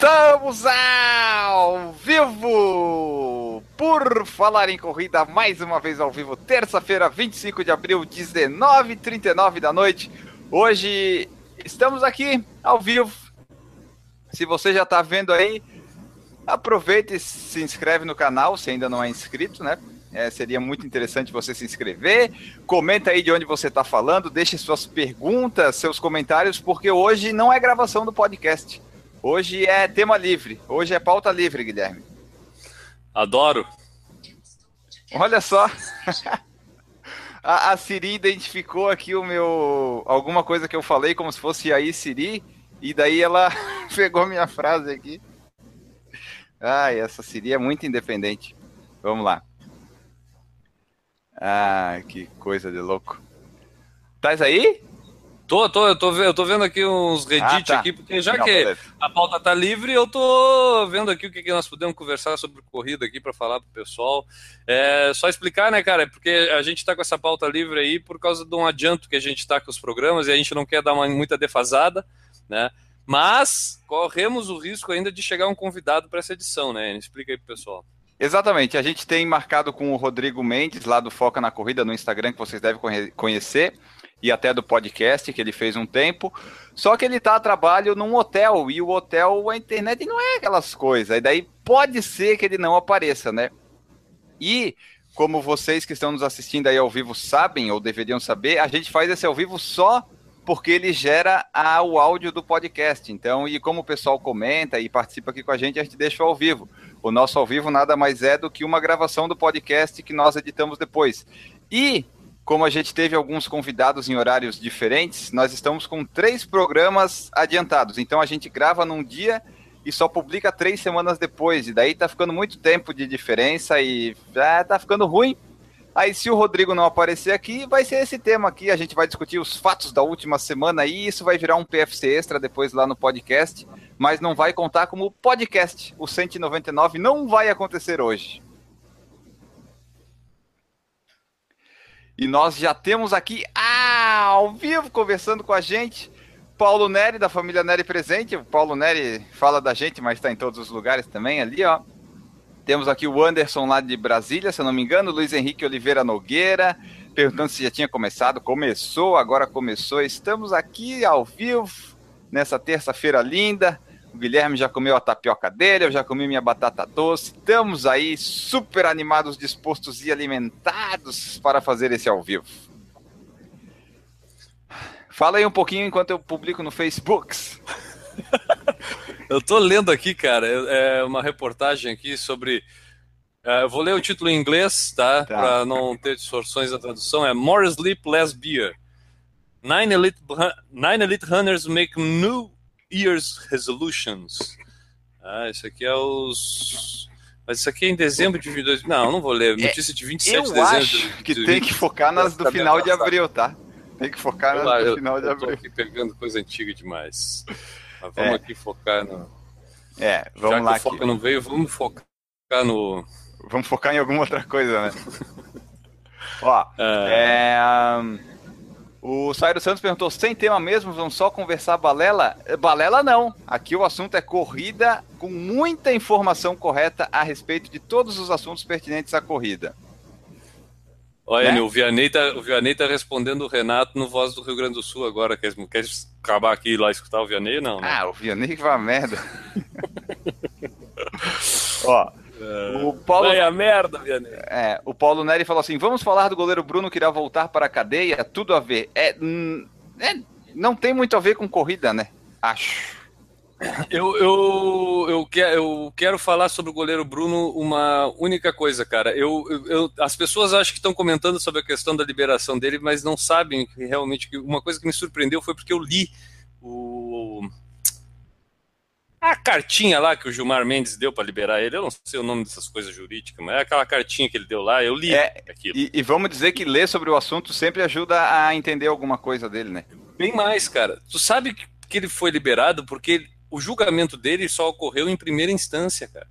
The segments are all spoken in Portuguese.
Estamos ao vivo! Por falar em corrida, mais uma vez ao vivo, terça-feira, 25 de abril, 19h39 da noite. Hoje estamos aqui ao vivo. Se você já está vendo aí, aproveita e se inscreve no canal, se ainda não é inscrito, né? É, seria muito interessante você se inscrever. Comenta aí de onde você está falando, deixe suas perguntas, seus comentários, porque hoje não é gravação do podcast. Hoje é tema livre. Hoje é pauta livre, Guilherme. Adoro. Olha só. a, a Siri identificou aqui o meu. alguma coisa que eu falei como se fosse aí Siri. E daí ela pegou minha frase aqui. Ai, essa Siri é muito independente. Vamos lá. Ah, que coisa de louco. Tás aí? Tô, tô, eu tô, eu tô vendo aqui uns Reddit ah, tá. aqui, porque já Não, que beleza. a pauta tá livre, eu tô vendo aqui o que, que nós podemos conversar sobre corrida aqui para falar pro pessoal. É, só explicar, né, cara, porque a gente tá com essa pauta livre aí por causa de um adianto que a gente tá com os programas e a gente não quer dar uma, muita defasada, né? Mas corremos o risco ainda de chegar um convidado para essa edição, né? Explica aí pro pessoal. Exatamente, a gente tem marcado com o Rodrigo Mendes, lá do Foca na Corrida, no Instagram, que vocês devem conhecer e até do podcast que ele fez um tempo. Só que ele está a trabalho num hotel e o hotel, a internet não é aquelas coisas. E daí pode ser que ele não apareça, né? E como vocês que estão nos assistindo aí ao vivo sabem ou deveriam saber, a gente faz esse ao vivo só porque ele gera a, o áudio do podcast. Então, e como o pessoal comenta e participa aqui com a gente, a gente deixa ao vivo. O nosso ao vivo nada mais é do que uma gravação do podcast que nós editamos depois. E como a gente teve alguns convidados em horários diferentes, nós estamos com três programas adiantados. Então a gente grava num dia e só publica três semanas depois. E daí tá ficando muito tempo de diferença e já tá ficando ruim. Aí, se o Rodrigo não aparecer aqui, vai ser esse tema aqui. A gente vai discutir os fatos da última semana e isso vai virar um PFC extra depois lá no podcast. Mas não vai contar como podcast. O 199 não vai acontecer hoje. E nós já temos aqui ao vivo conversando com a gente Paulo Neri, da família Neri presente. O Paulo Neri fala da gente, mas está em todos os lugares também ali, ó. Temos aqui o Anderson lá de Brasília, se eu não me engano, Luiz Henrique Oliveira Nogueira, perguntando se já tinha começado. Começou, agora começou. Estamos aqui ao vivo nessa terça-feira linda. O Guilherme já comeu a tapioca dele, eu já comi minha batata doce. Estamos aí super animados, dispostos e alimentados para fazer esse ao vivo. Fala aí um pouquinho enquanto eu publico no Facebook. eu tô lendo aqui, cara, é uma reportagem aqui sobre. Uh, eu vou ler o título em inglês, tá? tá. Para não ter distorções da tradução. É More Sleep, Less Beer. Nine elite, nine elite runners make new Year's Resolutions. Ah, isso aqui é os. Mas isso aqui é em dezembro de 2000. Não, não vou ler. É, Notícia de 27 eu de dezembro. Acho que de, tem que focar nas do final de abril, tá? Tem que focar nas lá, do final de eu abril. Eu tô aqui pegando coisa antiga demais. Mas vamos é. aqui focar no. É, vamos Já lá. Que o foco não veio, vamos focar no. Vamos focar em alguma outra coisa, né? Ó, é. é o Sairo Santos perguntou: sem tema mesmo, vamos só conversar balela? Balela não. Aqui o assunto é corrida com muita informação correta a respeito de todos os assuntos pertinentes à corrida. Olha, né? o, Vianney tá, o Vianney tá respondendo o Renato no Voz do Rio Grande do Sul agora. Quer, quer acabar aqui e lá escutar o Vianney? Não. Né? Ah, o Vianney que vai merda. Ó, o Paulo... Vai a merda, Vianney. É, o Paulo Neri falou assim: vamos falar do goleiro Bruno que irá voltar para a cadeia? Tudo a ver. É, é, não tem muito a ver com corrida, né? Acho. Eu, eu, eu, quero, eu quero falar sobre o goleiro Bruno uma única coisa, cara. Eu, eu, as pessoas acho que estão comentando sobre a questão da liberação dele, mas não sabem realmente. Uma coisa que me surpreendeu foi porque eu li o, a cartinha lá que o Gilmar Mendes deu para liberar ele, eu não sei o nome dessas coisas jurídicas, mas é aquela cartinha que ele deu lá, eu li é, aquilo. E, e, vamos dizer que ler sobre o assunto sempre ajuda a entender alguma coisa dele, né? Bem mais, cara. Tu sabe que ele foi liberado porque o julgamento dele só ocorreu em primeira instância, cara.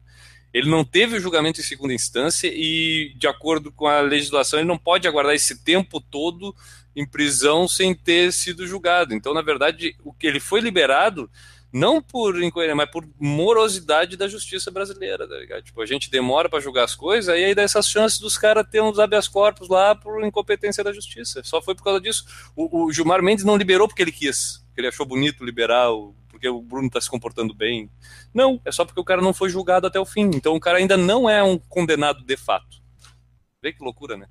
Ele não teve o julgamento em segunda instância e, de acordo com a legislação, ele não pode aguardar esse tempo todo em prisão sem ter sido julgado. Então, na verdade, o que ele foi liberado Não por incoerência, mas por morosidade da justiça brasileira, tá ligado? Tipo, a gente demora para julgar as coisas, aí, aí dá essas chances dos caras ter uns habeas corpus lá por incompetência da justiça. Só foi por causa disso. O, o Gilmar Mendes não liberou porque ele quis, porque ele achou bonito liberar, porque o Bruno tá se comportando bem. Não, é só porque o cara não foi julgado até o fim. Então o cara ainda não é um condenado de fato. Vê que loucura, né?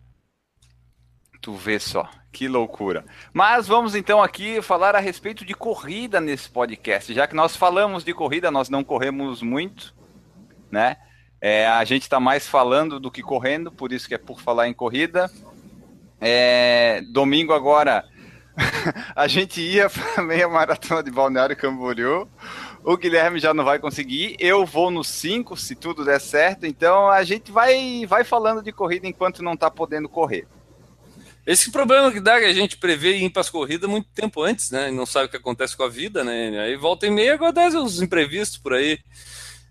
Tu vê só, que loucura. Mas vamos então aqui falar a respeito de corrida nesse podcast. Já que nós falamos de corrida, nós não corremos muito, né? É, a gente está mais falando do que correndo, por isso que é por falar em corrida. É, domingo agora a gente ia para meia maratona de Balneário Camboriú. O Guilherme já não vai conseguir. Eu vou no 5, se tudo der certo. Então a gente vai, vai falando de corrida enquanto não está podendo correr. Esse problema que dá é que a gente prevê ir para as corridas muito tempo antes, né? Não sabe o que acontece com a vida, né? Aí volta e meia acontece os imprevistos por aí.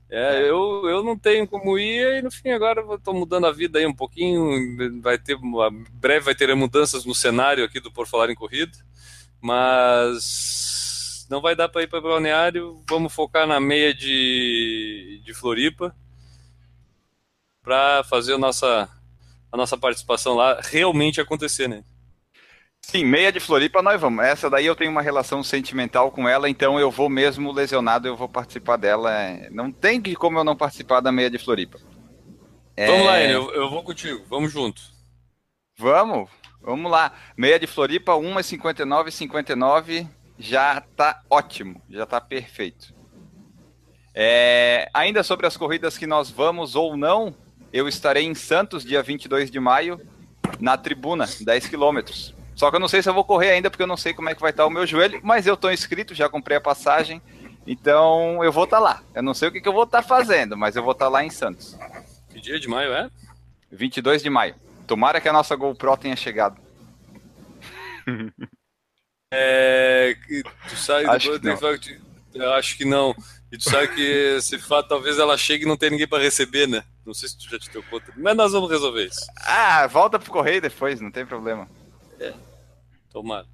É, é. eu, eu não tenho como ir e no fim agora estou mudando a vida aí um pouquinho. Vai ter breve vai ter mudanças no cenário aqui do Por Falar em Corrida, mas não vai dar para ir para Balneário. Vamos focar na meia de, de Floripa para fazer a nossa a nossa participação lá realmente acontecer, né? Sim, meia de Floripa nós vamos. Essa daí eu tenho uma relação sentimental com ela, então eu vou mesmo lesionado, eu vou participar dela. Não tem como eu não participar da meia de Floripa. Vamos é... lá, Enio, eu, eu vou contigo, vamos junto. Vamos, vamos lá. Meia de Floripa, 1,59,59 59, já tá ótimo, já tá perfeito. É... Ainda sobre as corridas que nós vamos ou não, eu estarei em Santos, dia 22 de maio, na tribuna, 10 quilômetros. Só que eu não sei se eu vou correr ainda, porque eu não sei como é que vai estar o meu joelho, mas eu estou inscrito, já comprei a passagem, então eu vou estar lá. Eu não sei o que, que eu vou estar fazendo, mas eu vou estar lá em Santos. Que dia de maio é? 22 de maio. Tomara que a nossa GoPro tenha chegado. É. Tu sabe, acho depois, eu acho que não. E tu sabe que esse fato talvez ela chegue e não tenha ninguém para receber, né? Não sei se tu já te deu conta. Mas nós vamos resolver isso. Ah, volta pro correio depois, não tem problema. É. Tomara.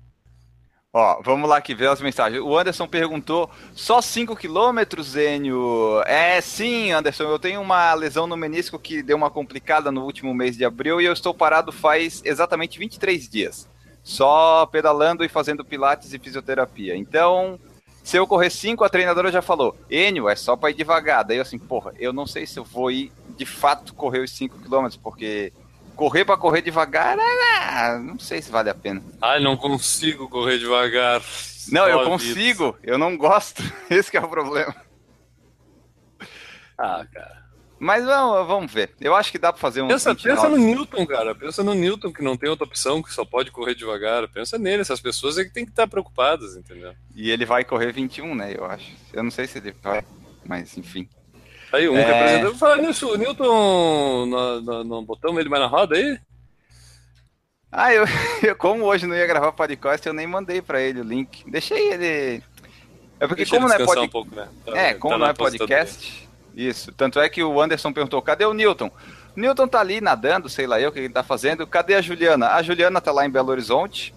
Ó, vamos lá que ver as mensagens. O Anderson perguntou: só 5 quilômetros, Zênio? É, sim, Anderson. Eu tenho uma lesão no menisco que deu uma complicada no último mês de abril e eu estou parado faz exatamente 23 dias. Só pedalando e fazendo pilates e fisioterapia. Então, se eu correr 5, a treinadora já falou, Enio, é só para ir devagar. Daí eu assim, porra, eu não sei se eu vou ir de fato correr os 5 km, porque correr para correr devagar, é, não sei se vale a pena. Ai, não consigo correr devagar. Não, eu consigo, eu não gosto. Esse é o problema. Ah, cara. Mas vamos, vamos ver. Eu acho que dá para fazer um. Pensa, pensa no Newton, cara. Pensa no Newton, que não tem outra opção, que só pode correr devagar. Pensa nele, essas pessoas é que tem que estar preocupadas, entendeu? E ele vai correr 21, né? Eu acho. Eu não sei se ele vai, mas enfim. Aí, um é... representante. Falar nisso, o Newton, não botamos ele mais na roda aí? Ah, eu, eu como hoje não ia gravar podcast, eu nem mandei para ele o link. Deixei ele. É porque Deixa como não é podcast. Um pouco, né? tá, é, como tá não é podcast. Isso. Tanto é que o Anderson perguntou: cadê o Newton? Newton tá ali nadando, sei lá eu o que ele tá fazendo. Cadê a Juliana? A Juliana tá lá em Belo Horizonte.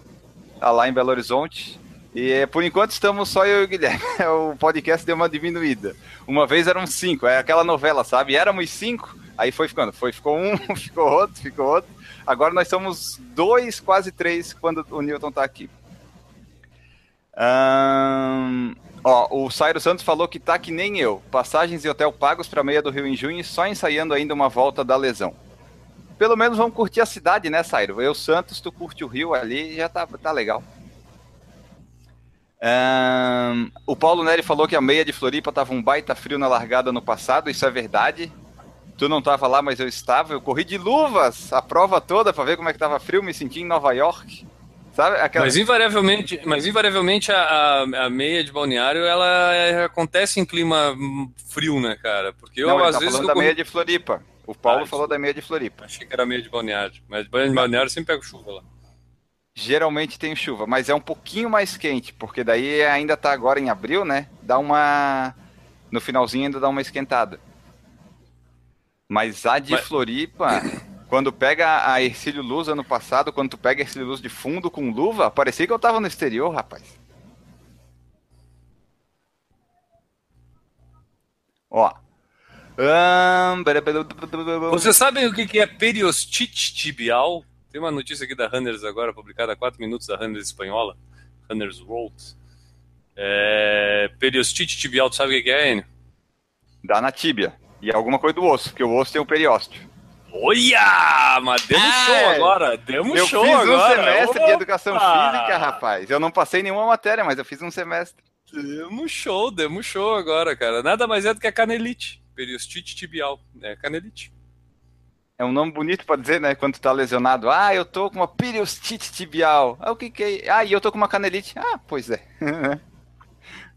Tá lá em Belo Horizonte. E por enquanto estamos só eu e o Guilherme. O podcast deu uma diminuída. Uma vez eram cinco, é aquela novela, sabe? Éramos cinco, aí foi ficando. Foi, ficou um, ficou outro, ficou outro. Agora nós somos dois, quase três, quando o Newton tá aqui. Um, Ó, o Sairo Santos falou que tá que nem eu. Passagens e hotel pagos para meia do Rio em junho, só ensaiando ainda uma volta da lesão. Pelo menos vamos curtir a cidade, né, Sairo? Eu, Santos, tu curte o Rio ali, já tá, tá legal. Um, o Paulo Neri falou que a meia de Floripa tava um baita frio na largada no passado, isso é verdade. Tu não tava lá, mas eu estava. Eu corri de luvas a prova toda para ver como é que tava frio, me senti em Nova York. Sabe? Aquela... Mas invariavelmente, mas invariavelmente a, a, a, meia de balneário ela é, acontece em clima frio, né, cara? Porque eu Não, às tá vezes. falando da meia de Floripa. O Paulo ah, falou da meia de Floripa. Achei que era meia de balneário. Mas banho de balneário sempre pega chuva lá. Geralmente tem chuva, mas é um pouquinho mais quente, porque daí ainda tá agora em abril, né? Dá uma. No finalzinho ainda dá uma esquentada. Mas a de mas... Floripa. Quando pega a Ercílio Luz ano passado, quando tu pega a Ercílio Luz de fundo com luva, parecia que eu tava no exterior, rapaz. Ó. Um... Vocês sabem o que é periostite tibial? Tem uma notícia aqui da Runners agora, publicada há 4 minutos da Runners espanhola, Runners World. É... Periostite tibial, tu sabe o que é, Enio? Dá na tíbia. E é alguma coisa do osso, porque o osso tem o periósteo. Olha! Mas demos é, show agora! Demos eu show fiz agora! um semestre Opa! de educação física, rapaz. Eu não passei nenhuma matéria, mas eu fiz um semestre. Demos show, demos show agora, cara. Nada mais é do que a canelite. Periostite tibial. É canelite. É um nome bonito para dizer, né? Quando tu tá lesionado. Ah, eu tô com uma periostite tibial. Ah, o que que é? Ah, e eu tô com uma canelite. Ah, pois é.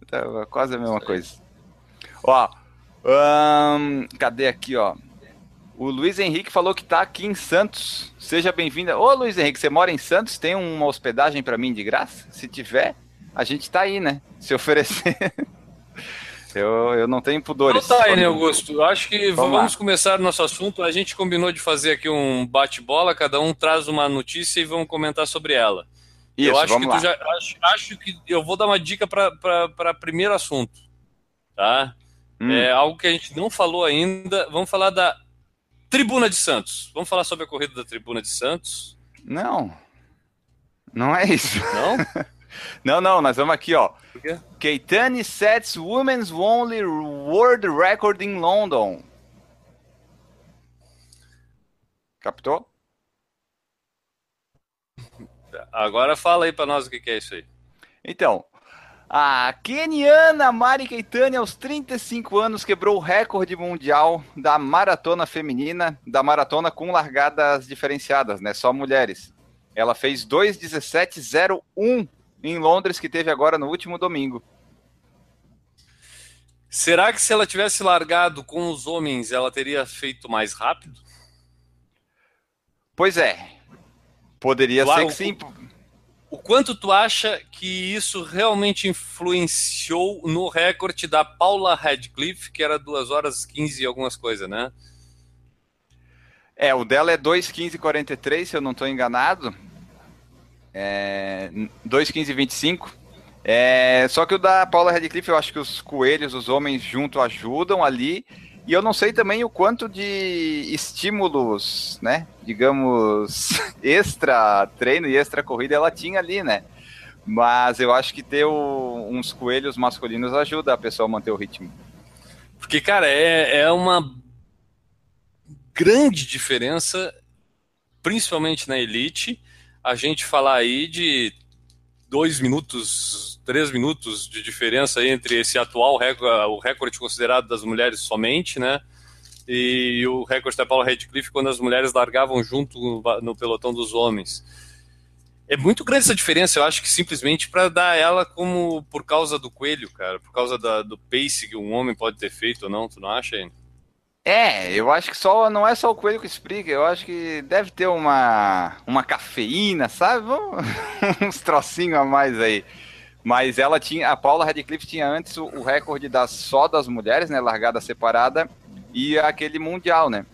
tá, quase a mesma coisa. Ó, um, cadê aqui, ó? O Luiz Henrique falou que tá aqui em Santos. Seja bem-vindo. Ô, Luiz Henrique, você mora em Santos? Tem uma hospedagem para mim de graça? Se tiver, a gente tá aí, né? Se oferecer. eu, eu não tenho pudores. Então tá, Enio Augusto. Acho que vamos, vamos começar nosso assunto. A gente combinou de fazer aqui um bate-bola. Cada um traz uma notícia e vamos comentar sobre ela. Isso, eu acho que lá. tu já. Acho, acho que eu vou dar uma dica para primeiro assunto. Tá? Hum. É algo que a gente não falou ainda. Vamos falar da Tribuna de Santos. Vamos falar sobre a corrida da Tribuna de Santos? Não. Não é isso. Não? não, não, nós vamos aqui, ó. Keitani sets women's only world record in London. Captou? Agora fala aí para nós o que é isso aí. Então, a keniana Mari Keitani, aos 35 anos, quebrou o recorde mundial da maratona feminina, da maratona com largadas diferenciadas, né? Só mulheres. Ela fez 2:17:01 em Londres, que teve agora no último domingo. Será que se ela tivesse largado com os homens, ela teria feito mais rápido? Pois é. Poderia ser que sim. O quanto tu acha que isso realmente influenciou no recorde da Paula Radcliffe, que era 2 horas 15 e algumas coisas, né? É, o dela é 2:15:43, se eu não estou enganado. É 2:15:25. É, só que o da Paula Radcliffe, eu acho que os coelhos, os homens junto ajudam ali. E eu não sei também o quanto de estímulos, né? Digamos, extra treino e extra corrida ela tinha ali, né? Mas eu acho que ter o, uns coelhos masculinos ajuda a pessoa a manter o ritmo. Porque, cara, é, é uma grande diferença, principalmente na elite, a gente falar aí de dois minutos, três minutos de diferença entre esse atual recorde, o recorde considerado das mulheres somente, né? E o recorde da Paula Radcliffe quando as mulheres largavam junto no pelotão dos homens. É muito grande essa diferença, eu acho que simplesmente para dar ela como por causa do coelho, cara, por causa da, do pace que um homem pode ter feito ou não, tu não acha, hein? É, eu acho que só não é só o coelho que explica, eu acho que deve ter uma, uma cafeína, sabe? Uns trocinhos a mais aí. Mas ela tinha, a Paula Radcliffe tinha antes o, o recorde das, só das mulheres, né? Largada separada, e aquele mundial, né?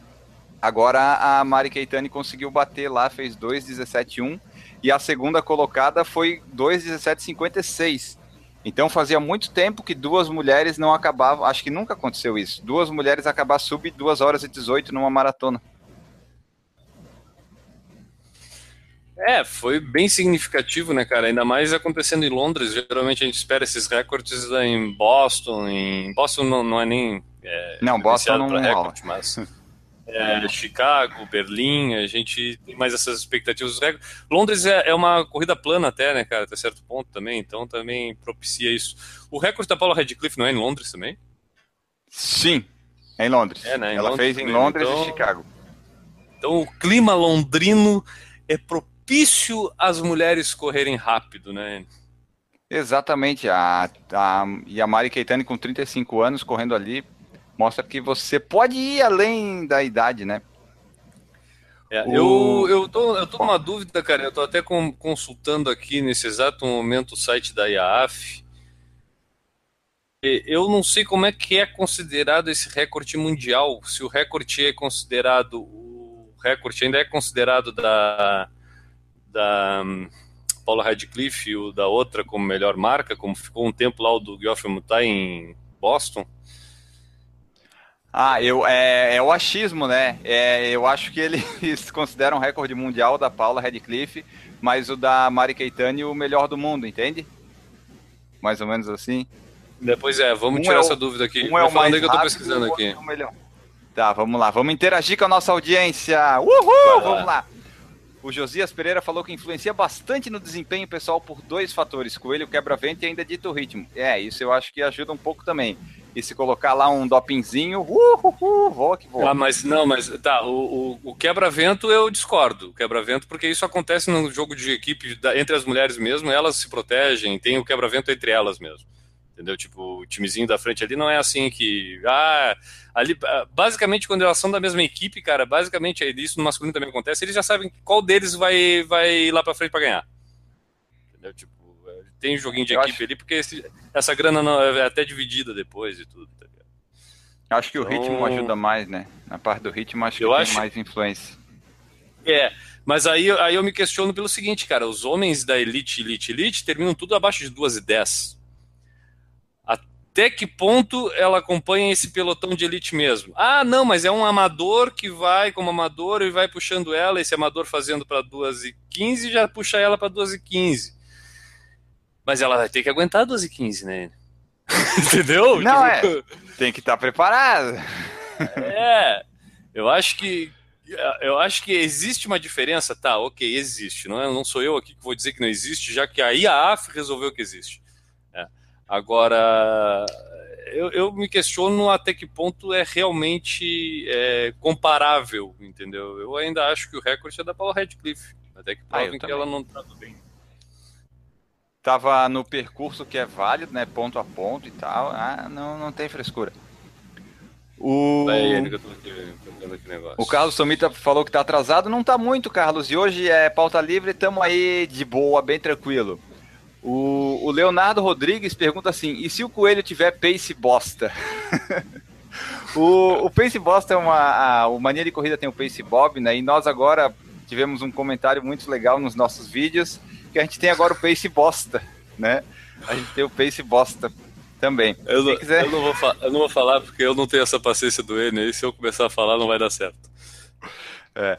Agora a Mari Keitani conseguiu bater lá, fez 2,17,1 e a segunda colocada foi 2,17,56. Então fazia muito tempo que duas mulheres não acabavam, acho que nunca aconteceu isso, duas mulheres acabar sub 2 horas e 18 numa maratona. É, foi bem significativo, né, cara? Ainda mais acontecendo em Londres. Geralmente a gente espera esses recordes em Boston. Em Boston não, não é nem. É, não, Boston não é recorde, mas é, Chicago, Berlim, a gente tem mais essas expectativas. Londres é, é, uma corrida plana até, né, cara, até certo ponto também, então também propicia isso. O recorde da Paula Radcliffe não é em Londres também? Sim, é em Londres. É, né, em Ela Londres, fez em Londres então, e Chicago. Então o clima londrino é propício às mulheres correrem rápido, né? Exatamente, a, a, e a Mari Keitani com 35 anos correndo ali, mostra que você pode ir além da idade, né? É, o... eu, eu, tô, eu tô numa dúvida, cara. Eu tô até com, consultando aqui nesse exato momento o site da IAAF. Eu não sei como é que é considerado esse recorde mundial. Se o recorde é considerado. O recorde ainda é considerado da. Da um, Paula Radcliffe e o da outra como melhor marca, como ficou um tempo lá o do Geoffrey Mutai em Boston. Ah, eu, é, é o achismo, né? É, eu acho que eles consideram o recorde mundial da Paula Radcliffe, mas o da Mari Keitani o melhor do mundo, entende? Mais ou menos assim. Depois é, vamos um tirar é o, essa dúvida aqui. Um é o mais que eu tô pesquisando aqui. É. Tá, vamos lá, vamos interagir com a nossa audiência. Uhul! Vamos lá. O Josias Pereira falou que influencia bastante no desempenho pessoal por dois fatores: coelho quebra-vento e ainda dito ritmo. É, isso eu acho que ajuda um pouco também. E se colocar lá um dopinzinho, uh, uh, uh, voa que voa. Ah, mas não, mas tá, o, o, o quebra-vento eu discordo. Quebra-vento, porque isso acontece no jogo de equipe entre as mulheres mesmo, elas se protegem, tem o quebra-vento entre elas mesmo. Entendeu? Tipo, o timezinho da frente ali não é assim que. Ah, ali. Basicamente, quando elas são da mesma equipe, cara, basicamente, isso no masculino também acontece, eles já sabem qual deles vai, vai ir lá pra frente pra ganhar. Entendeu? Tipo, é, tem um joguinho de Eu equipe acho... ali, porque esse, essa grana não, é até dividida depois e tudo, tá ligado? Acho que o então... ritmo ajuda mais, né? Na parte do ritmo, acho que Eu tem acho... mais influência. É, mas aí, aí eu me questiono pelo seguinte, cara, os homens da Elite, Elite, Elite terminam tudo abaixo de 2 e 10 até que ponto ela acompanha esse pelotão de elite mesmo? Ah, não, mas é um amador que vai como amador e vai puxando ela, esse amador fazendo para 2 e 15 já puxa ela para 2 e 15. Mas ela vai ter que aguentar 2 e 15, né? Entendeu? Não, tipo... é. Tem que estar tá preparado. é. Eu acho que eu acho que existe uma diferença, tá? Ok, existe. Não, é, não sou eu aqui que vou dizer que não existe, já que a IAAF resolveu que existe. Agora, eu, eu, me questiono até que ponto é realmente é, comparável, entendeu? Eu ainda acho que o recorde é da Paula Radcliffe, até que provem ah, que ela não trata bem. Tava no percurso que é válido, né? Ponto a ponto e tal. Ah, não, não tem frescura. O... o Carlos Somita falou que tá atrasado. Não tá muito, Carlos. E hoje é pauta livre, estamos aí de boa, bem tranquilo. O, o, Leonardo Rodrigues pergunta assim: e se o coelho tiver pace bosta? o, o pace bosta é uma. A, o Mania de Corrida tem o pace bob, né? E nós agora tivemos um comentário muito legal nos nossos vídeos que a gente tem agora o pace bosta, né? A gente tem o pace bosta também. Eu não, quiser... eu, não vou eu não vou falar porque eu não tenho essa paciência do N aí. Se eu começar a falar, não vai dar certo. É.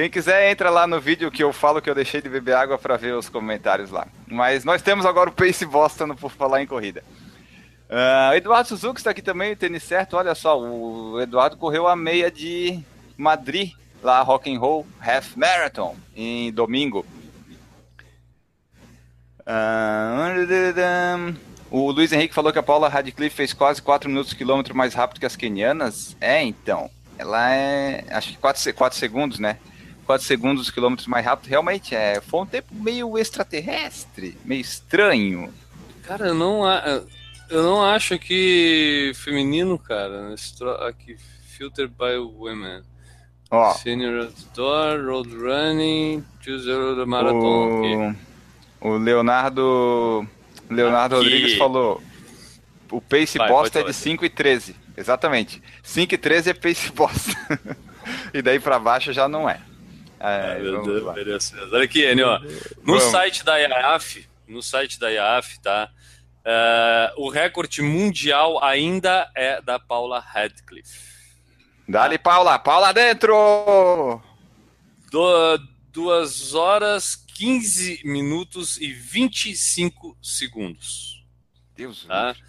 Quem quiser, entra lá no vídeo que eu falo que eu deixei de beber água para ver os comentários lá. Mas nós temos agora o Pace Boston por falar em corrida. Uh, Eduardo Suzuki está aqui também, tênis certo. Olha só, o Eduardo correu a meia de Madrid, lá Rock and Roll Half Marathon, em domingo. Uh, o Luiz Henrique falou que a Paula Radcliffe fez quase 4 minutos quilômetro mais rápido que as kenianas. É, então. Ela é. Acho que 4, 4 segundos, né? 4 segundos os quilômetros mais rápido, realmente é, foi um tempo meio extraterrestre, meio estranho. Cara, eu não, eu não acho que feminino, cara, aqui, Filter by Women. Ó. Senior Outdoor, Road Running, Choose Marathon. O, o Leonardo, Leonardo aqui. Rodrigues falou, o pace Vai, bosta é de 5 e 13. Exatamente. 5 e 13 é pace bosta. e daí para baixo já não é. É, meu Deus, Olha aqui, Enio, ó. No vamos. site da IAF, no site da IAF, tá? Uh, o recorde mundial ainda é da Paula Radcliffe. Dali, Paula, Paula dentro! Do, 2 horas, 15 minutos e 25 segundos. Deus tá? livre.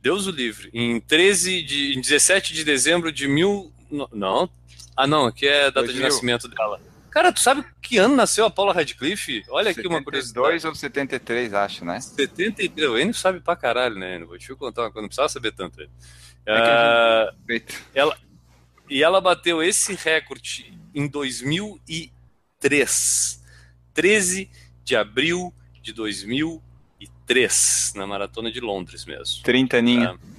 Deus o livre. Em 13 de, em 17 de dezembro de mil. Não, ah, não, aqui é a data 2000. de nascimento dela. Cara, tu sabe que ano nasceu a Paula Radcliffe? Olha aqui uma curiosidade. 72 ou 73, acho, né? 73. O Enio sabe pra caralho, né, Enio? Vou te contar uma coisa, não precisava saber tanto. É uh, ela, e ela bateu esse recorde em 2003. 13 de abril de 2003, na Maratona de Londres mesmo. 30 aninho. Tá?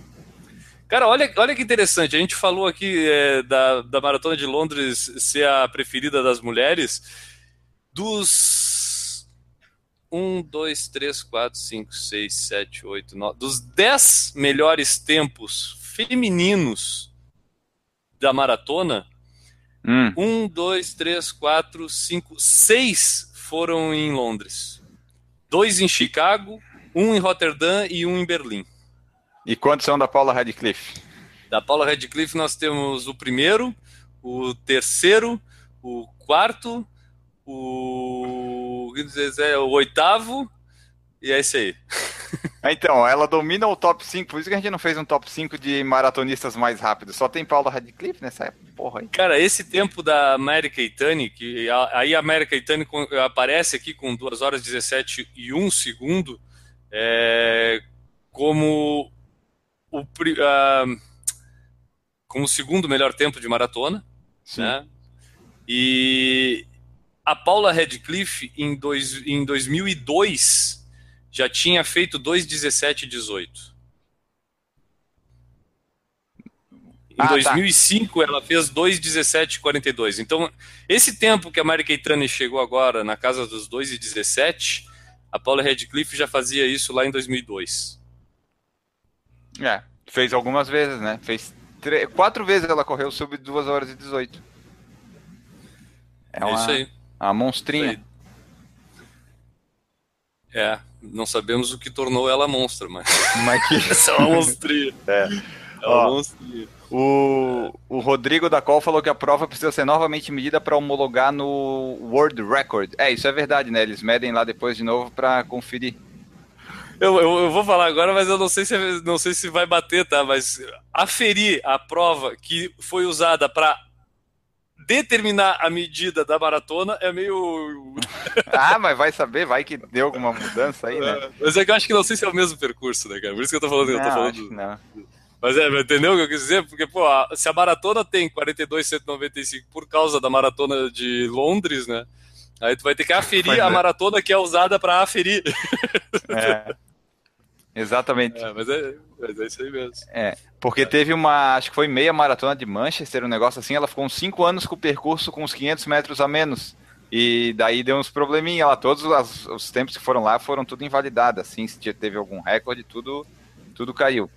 Cara, olha, olha que interessante. A gente falou aqui é, da, da Maratona de Londres ser a preferida das mulheres. Dos 1, 2, 3, 4, 5, 6, 7, 8, 9. Dos 10 melhores tempos femininos da maratona, hum. 1, 2, 3, 4, 5, 6 foram em Londres. Dois em Chicago, um em Roterdã e um em Berlim. E quantos são da Paula Radcliffe? Da Paula Radcliffe nós temos o primeiro, o terceiro, o quarto, o, o oitavo e é isso aí. Então, ela domina o top 5, por isso que a gente não fez um top 5 de maratonistas mais rápidos. Só tem Paula Radcliffe nessa porra aí. Cara, esse tempo da América Itani, que aí a América Itani aparece aqui com 2 horas 17 e 1 segundo, é, como o uh, como o segundo melhor tempo de maratona, Sim. né? E a Paula Radcliffe em, dois, em 2002 já tinha feito 2,17,18. Em ah, 2005 tá. ela fez 2,17,42. Então, esse tempo que a Mari Keitani chegou agora na casa dos 2,17, a Paula Redcliffe já fazia isso lá em 2002. É, fez algumas vezes, né? Fez três, quatro vezes ela correu sobre 2 horas e 18. É, é uma, isso aí. Uma monstrinha. É, não sabemos o que tornou ela monstra, mas. Mas que. Essa é uma monstria. É. É uma Ó, monstria. O, o Rodrigo da Col falou que a prova precisa ser novamente medida para homologar no World Record. É, isso é verdade, né? Eles medem lá depois de novo para conferir. Eu, eu, eu, vou falar agora, mas eu não sei, se, não sei se vai bater, tá? Mas aferir a prova que foi usada para determinar a medida da maratona é meio. ah, mas vai saber, vai que deu alguma mudança aí, né? Mas é que eu acho que não sei se é o mesmo percurso, né, cara? Por isso que eu tô falando. Não, eu tô falando... não. Mas é, entendeu o que eu quis dizer? Porque, pô, se a maratona tem 42,195 por causa da maratona de Londres, né? Aí tu vai ter que aferir a é. maratona que é usada para aferir. É. Exatamente. É, mas, é, mas é isso aí mesmo. É, porque é. teve uma, acho que foi meia maratona de Manchester, um negócio assim, ela ficou uns 5 anos com o percurso com uns 500 metros a menos. E daí deu uns probleminha lá, todos as, os tempos que foram lá foram tudo invalidados, assim, se teve algum recorde, tudo, tudo caiu.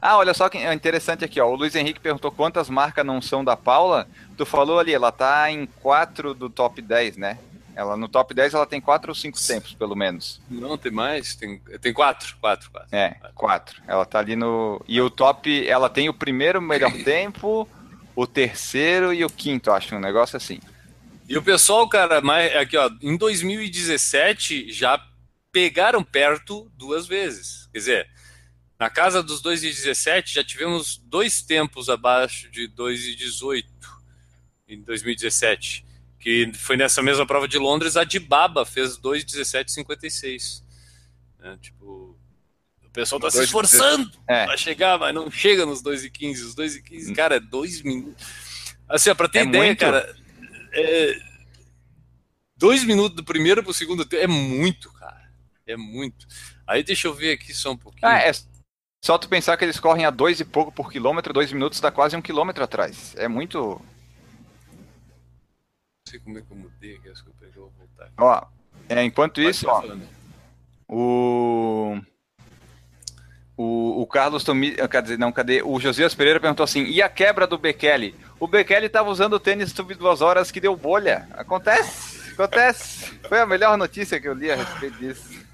Ah, olha só que é interessante aqui, ó. O Luiz Henrique perguntou quantas marcas não são da Paula. Tu falou ali, ela tá em 4 do top 10, né? Ela no top 10 ela tem quatro ou cinco tempos, pelo menos. Não, tem mais, tem, tem quatro, quatro, quatro. É, quatro. Ela tá ali no. E o top, ela tem o primeiro melhor tempo, o terceiro e o quinto, acho, um negócio assim. E o pessoal, cara, mais, aqui ó, em 2017 já pegaram perto duas vezes. Quer dizer, na casa dos 2,17 já tivemos dois tempos abaixo de 2,18 em 2017 que foi nessa mesma prova de Londres, a Dibaba fez 2,17,56. É, tipo, o pessoal tá se esforçando é. para chegar, mas não chega nos 2,15. Os 2,15, cara, é dois minutos. Assim, para ter é ideia, muito. cara, é, dois minutos do primeiro pro segundo tempo é muito, cara. É muito. Aí deixa eu ver aqui só um pouquinho. Ah, é só tu pensar que eles correm a dois e pouco por quilômetro, dois minutos dá quase um quilômetro atrás. É muito sei como é que eu mudei aqui, acho que eu peguei, vou voltar. Ó, é, enquanto isso, ó, o... O, o Carlos Tomi, quer dizer, não, cadê? O Josias Pereira perguntou assim: e a quebra do Bekele? O Bekele estava usando o tênis sub duas horas que deu bolha. Acontece, acontece. Foi a melhor notícia que eu li a respeito disso.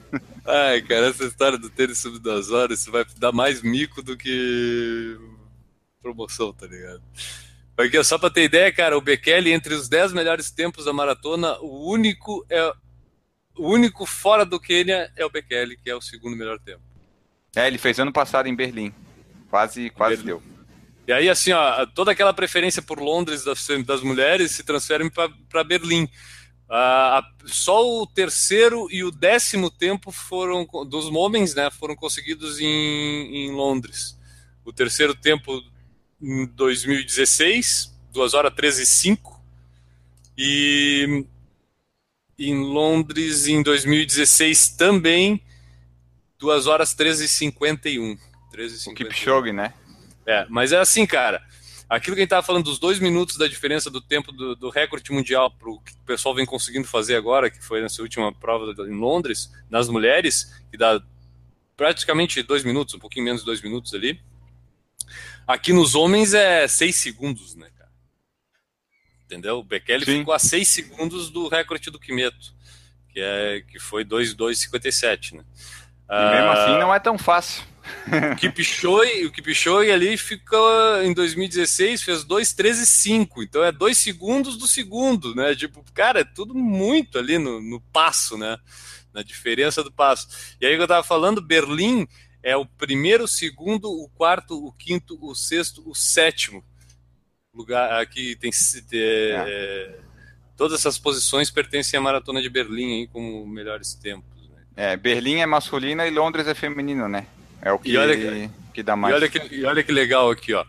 Ai, cara, essa história do tênis sub duas horas, isso vai dar mais mico do que promoção, tá ligado? Porque só para ter ideia, cara, o Bekele entre os 10 melhores tempos da maratona, o único é o único fora do Quênia é o Bekele, que é o segundo melhor tempo. É, ele fez ano passado em Berlim. Quase, quase Berlim. deu. E aí, assim, ó, toda aquela preferência por Londres das, das mulheres se transfere para Berlim. Uh, só o terceiro e o décimo tempo foram dos homens, né, foram conseguidos em, em Londres. O terceiro tempo em 2016, 2 horas 13 e 5. E em Londres, em 2016, também 2 horas 13 e 51. 13 e 51. O Kipchoge, né? É, mas é assim, cara. Aquilo que a gente estava falando dos dois minutos da diferença do tempo do, do recorde mundial para o que o pessoal vem conseguindo fazer agora, que foi nessa última prova em Londres, nas mulheres, que dá praticamente dois minutos, um pouquinho menos de dois minutos ali. Aqui nos homens é 6 segundos, né, cara? Entendeu? O Bekele ficou a 6 segundos do recorde do Kimeto, que, é, que foi 2,257, né? E mesmo assim não é tão fácil O Kipchoge, o Kipchoge ali ficou em 2016, fez 2,13,5, então é dois segundos do segundo, né? Tipo, cara, é tudo muito ali no, no passo, né? Na diferença do passo. E aí que eu tava falando, Berlim é o primeiro, o segundo, o quarto, o quinto, o sexto, o sétimo lugar. Aqui tem. É, é. Todas essas posições pertencem à Maratona de Berlim aí, como melhores tempos. Né? É, Berlim é masculina e Londres é feminino, né? É o que, e olha, que dá mais. E olha que, e olha que legal aqui, ó.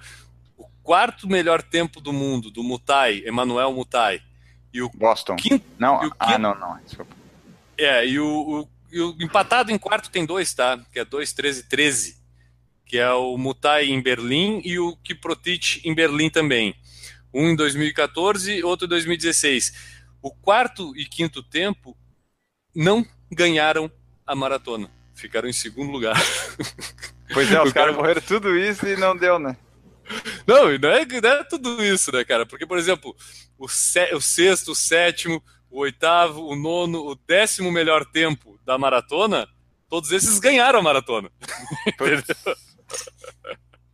O quarto melhor tempo do mundo, do Mutai, Emanuel Mutai. E o Boston. Quinto, não, ah, quinto, não, não. Desculpa. É, e o, o, e o, empatado em quarto tem dois, tá? Que é 2, 13, 13. Que é o Mutai em Berlim e o Kiprotich em Berlim também. Um em 2014, outro em 2016. O quarto e quinto tempo não ganharam a maratona ficaram em segundo lugar. Pois é, os caras cara... morreram tudo isso e não deu, né? Não, não é, não é tudo isso, né, cara? Porque, por exemplo, o, se, o sexto, o sétimo, o oitavo, o nono, o décimo melhor tempo da maratona, todos esses ganharam a maratona.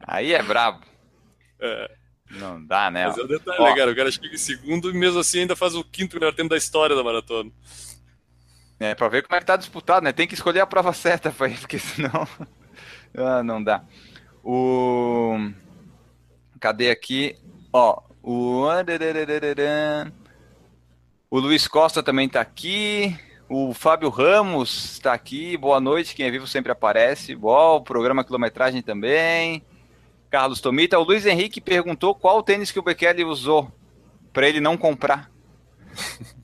Aí é brabo. É. Não dá, né? Mas é um detalhe, Ó, né, cara? O cara chega em segundo e mesmo assim ainda faz o quinto melhor tempo da história da maratona. É, pra ver como é que tá disputado, né? Tem que escolher a prova certa pra ir, porque senão ah, não dá. O. Cadê aqui? Ó, o. O Luiz Costa também tá aqui. O Fábio Ramos está aqui. Boa noite. Quem é vivo sempre aparece. Bom, o programa Quilometragem também. Carlos Tomita. O Luiz Henrique perguntou qual tênis que o Bekele usou para ele não comprar.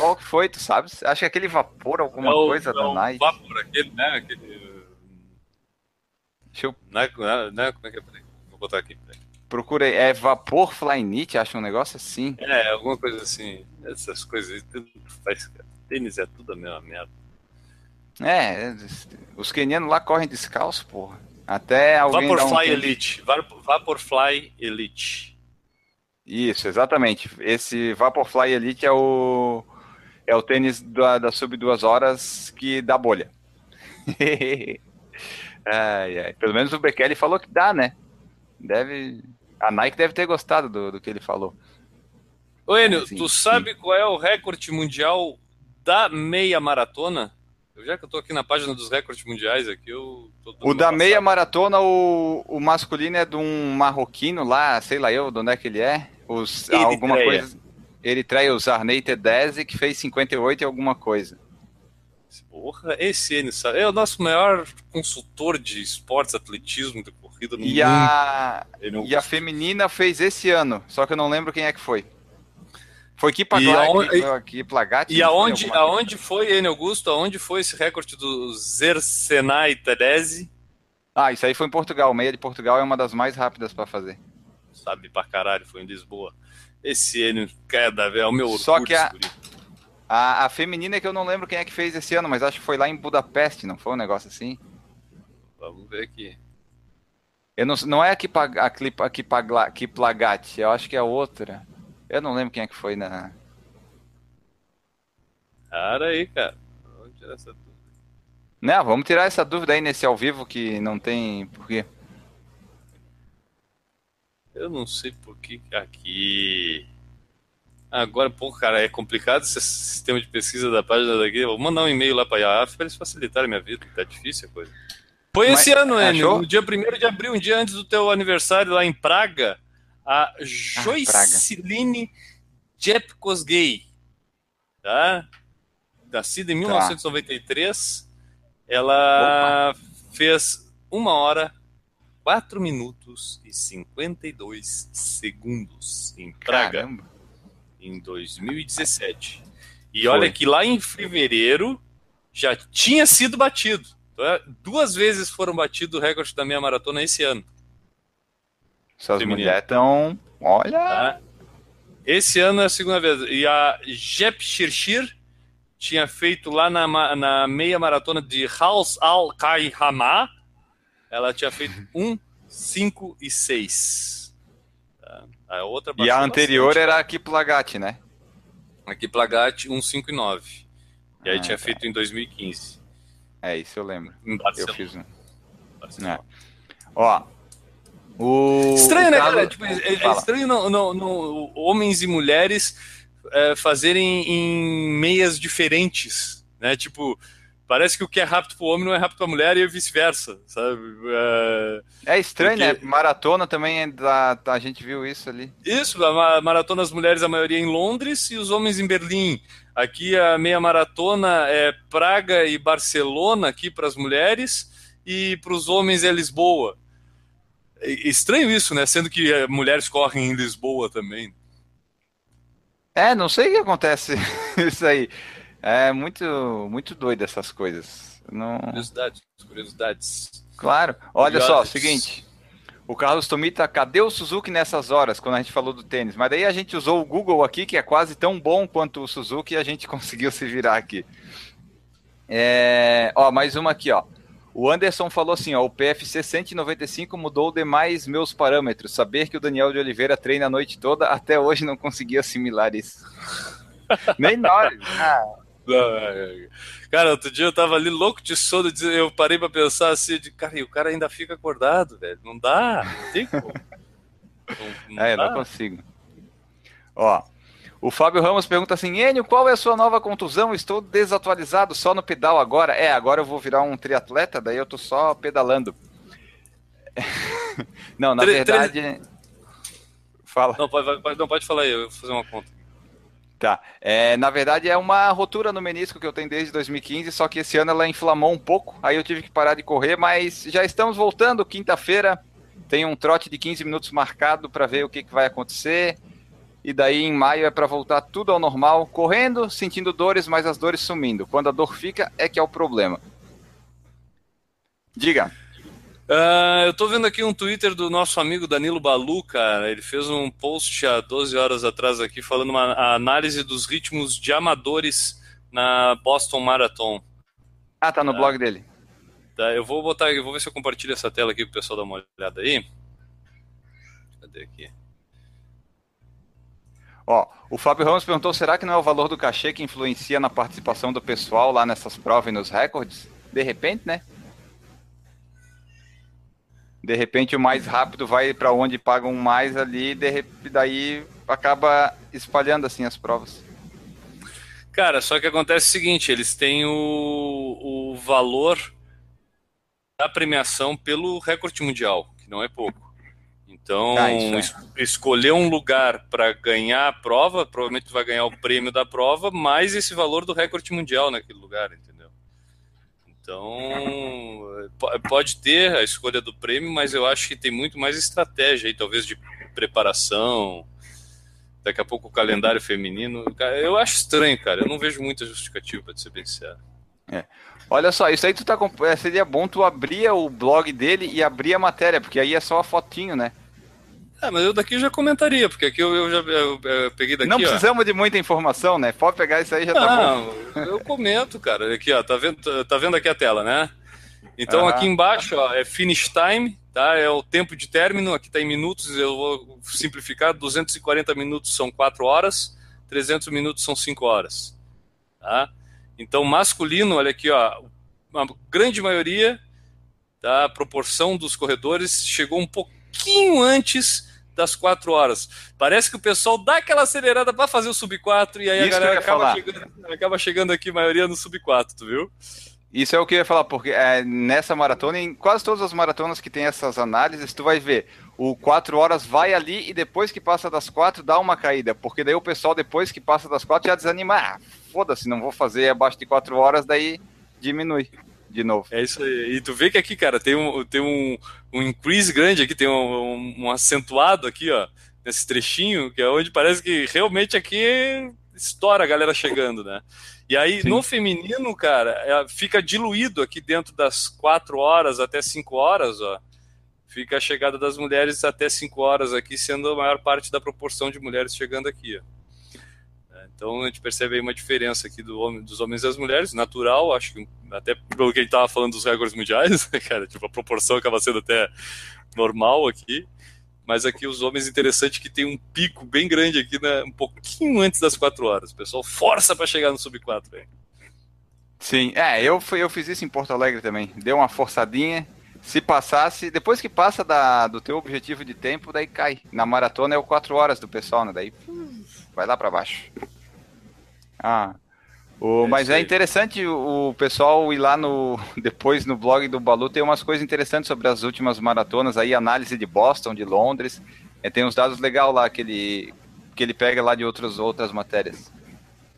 Qual que foi, tu sabes? Acho que aquele vapor, alguma é o, coisa é da Nike. Vapor, aquele, né? Aquele. Deixa eu. Né, né, né, como é que é? Vou botar aqui. Procurei. É Vapor Flyknit, acho um negócio assim. É, alguma coisa assim. Essas coisas. Tudo faz. Tênis é tudo a mesma merda. É, os kenianos lá correm descalço, porra. Até alguém. Vaporfly um Elite. Vaporfly Elite. Isso, exatamente. Esse Vaporfly Elite é o é o tênis da, da sub duas horas que dá bolha. ai, ai. Pelo menos o Bekele falou que dá, né? Deve. A Nike deve ter gostado do, do que ele falou. Ô Enio, assim, tu sabe sim. qual é o recorde mundial da meia maratona? Já que eu tô aqui na página dos recordes mundiais aqui, eu O da meia maratona, o, o masculino é de um marroquino lá, sei lá eu de onde é que ele é. Os, alguma coisa. Eritreia, o Zarnei T10, que fez 58 e alguma coisa. Porra, esse N é o nosso maior consultor de esportes, atletismo, de corrida no e mundo. A... E a feminina fez esse ano, só que eu não lembro quem é que foi. Foi aqui Plagatti. E aonde, aonde foi, N Augusto? Aonde foi esse recorde do Zersenai Tedesi? Ah, isso aí foi em Portugal. Meia de Portugal é uma das mais rápidas para fazer. Sabe pra caralho, foi em Lisboa. Esse ano, cada vez é o meu orgulho. Só que a, a, a, feminina é que eu não lembro quem é que fez esse ano, mas acho que foi lá em Budapeste, não foi um negócio assim? Vamos ver aqui. Eu não, não é a Kiplagat, eu acho que é outra. Eu não lembro quem é que foi na. Cara aí, cara. Vamos tirar essa dúvida. Não, vamos tirar essa dúvida aí nesse ao vivo que não tem porquê. Eu não sei por que aqui. Agora, pô, cara, é complicado esse sistema de pesquisa da página daqui. Vou mandar um e-mail lá para a IAF para eles facilitarem a minha vida, tá difícil a coisa. Foi Mas, esse ano, Enio, no dia 1 de abril, um dia antes do teu aniversário lá em Praga, a Joyceline ah, Jepkosgei, tá? Nascida em 1993, tá. ela Opa. fez uma hora 4 minutos e 52 segundos em Praga Caramba. em 2017. E Foi. olha que lá em fevereiro já tinha sido batido. Então, é, duas vezes foram batido o recorde da meia maratona esse ano. Essas mulheres estão. Olha! Tá? Esse ano é a segunda vez. E a Jep Shirshir tinha feito lá na, na meia maratona de Haus al Kaihama ela tinha feito 1, 5 e 6. Tá? A outra e a anterior bastante. era a Kiplagat, né? A Kiplagat 1, 5 e 9. E aí ah, tinha tá. feito em 2015. É, isso eu lembro. Eu fiz um. É. Ó, o, estranho, o né, cara? Tipo, é, é estranho não, não, não, homens e mulheres é, fazerem em meias diferentes, né? Tipo, Parece que o que é rápido para o homem não é rápido para a mulher e vice-versa, sabe? É, é estranho, né? Porque... né? Maratona também, é da, a gente viu isso ali. Isso, a maratona das mulheres, a maioria em Londres e os homens em Berlim. Aqui a meia maratona é Praga e Barcelona aqui para as mulheres e para os homens é Lisboa. É estranho isso, né? Sendo que é, mulheres correm em Lisboa também. É, não sei o que acontece isso aí. É muito, muito doido essas coisas. Não... Curiosidades, curiosidades. Claro. Olha Curiosidades. só, seguinte. O Carlos Tomita, cadê o Suzuki nessas horas, quando a gente falou do tênis? Mas daí a gente usou o Google aqui, que é quase tão bom quanto o Suzuki, e a gente conseguiu se virar aqui. É... Ó, mais uma aqui, ó. O Anderson falou assim, ó, o PFC 195 mudou demais meus parâmetros. Saber que o Daniel de Oliveira treina a noite toda, até hoje não consegui assimilar isso. Nem nós. Ah. Cara, outro dia eu tava ali louco de sono, eu parei pra pensar assim, de, cara, e o cara ainda fica acordado, velho. Não dá, não tem como. Não, não é, dá. não consigo. Ó, o Fábio Ramos pergunta assim: Enio, qual é a sua nova contusão? Estou desatualizado só no pedal agora. É, agora eu vou virar um triatleta, daí eu tô só pedalando. não, na Tre verdade. Fala. Não pode, não, pode falar aí, eu vou fazer uma conta. Tá. É, na verdade, é uma rotura no menisco que eu tenho desde 2015, só que esse ano ela inflamou um pouco, aí eu tive que parar de correr, mas já estamos voltando. Quinta-feira tem um trote de 15 minutos marcado para ver o que, que vai acontecer. E daí em maio é para voltar tudo ao normal, correndo, sentindo dores, mas as dores sumindo. Quando a dor fica, é que é o problema. Diga. Uh, eu tô vendo aqui um Twitter do nosso amigo Danilo Balu, cara. Ele fez um post há 12 horas atrás aqui falando uma análise dos ritmos de amadores na Boston Marathon. Ah, tá no uh, blog dele. Tá, eu vou botar, eu vou ver se eu compartilho essa tela aqui pro pessoal dar uma olhada aí. Cadê aqui? Ó, o Fábio Ramos perguntou: será que não é o valor do cachê que influencia na participação do pessoal lá nessas provas e nos recordes? De repente, né? De repente o mais rápido vai para onde pagam mais ali, e daí acaba espalhando assim as provas. Cara, só que acontece o seguinte, eles têm o, o valor da premiação pelo recorde mundial, que não é pouco. Então, ah, é. es escolher um lugar para ganhar a prova, provavelmente vai ganhar o prêmio da prova, mais esse valor do recorde mundial naquele lugar, entendeu? Então, pode ter a escolha do prêmio, mas eu acho que tem muito mais estratégia aí, talvez de preparação. Daqui a pouco o calendário feminino. Eu acho estranho, cara. Eu não vejo muita justificativa, para ser bem. É. Olha só, isso aí tu tá é, seria bom tu abrir o blog dele e abrir a matéria, porque aí é só a fotinho, né? É, mas eu daqui já comentaria, porque aqui eu, eu já eu, eu peguei daqui. Não precisamos ó. de muita informação, né? Pode pegar isso aí já tá Não, bom. eu comento, cara. Aqui, ó, tá vendo, tá vendo aqui a tela, né? Então aqui embaixo, ó, é finish time, tá? É o tempo de término, aqui tá em minutos, eu vou simplificar, 240 minutos são 4 horas, 300 minutos são 5 horas, tá? Então masculino, olha aqui, ó, a grande maioria, tá? A proporção dos corredores chegou um pouquinho antes das quatro horas. Parece que o pessoal dá aquela acelerada para fazer o sub 4 e aí Isso a galera acaba chegando, acaba chegando, aqui, maioria no sub 4, tu viu? Isso é o que eu ia falar, porque é, nessa maratona, em quase todas as maratonas que tem essas análises, tu vai ver, o 4 horas vai ali e depois que passa das 4 dá uma caída, porque daí o pessoal depois que passa das 4 já desanima, ah, foda-se, não vou fazer abaixo de 4 horas, daí diminui de novo. É isso aí. E tu vê que aqui, cara, tem um, tem um, um increase grande aqui, tem um, um, um acentuado aqui, ó, nesse trechinho, que é onde parece que realmente aqui estoura a galera chegando, né? E aí, Sim. no feminino, cara, é, fica diluído aqui dentro das 4 horas até 5 horas, ó. Fica a chegada das mulheres até 5 horas aqui, sendo a maior parte da proporção de mulheres chegando aqui, ó. Então a gente percebe aí uma diferença aqui do homem, dos homens e das mulheres, natural, acho que até pelo que a gente estava falando dos recordes mundiais, né, cara, tipo, a proporção acaba sendo até normal aqui, mas aqui os homens interessante que tem um pico bem grande aqui, né, um pouquinho antes das 4 horas. O pessoal força para chegar no sub 4, Sim, é, eu, fui, eu fiz isso em Porto Alegre também. Deu uma forçadinha, Se passasse, depois que passa da, do teu objetivo de tempo, daí cai. Na maratona é o 4 horas do pessoal, né? Daí vai lá para baixo. Ah. O, é mas é interessante o, pessoal ir lá no depois no blog do Balu tem umas coisas interessantes sobre as últimas maratonas aí, análise de Boston, de Londres. É, tem uns dados legais lá que ele, que ele pega lá de outros, outras matérias.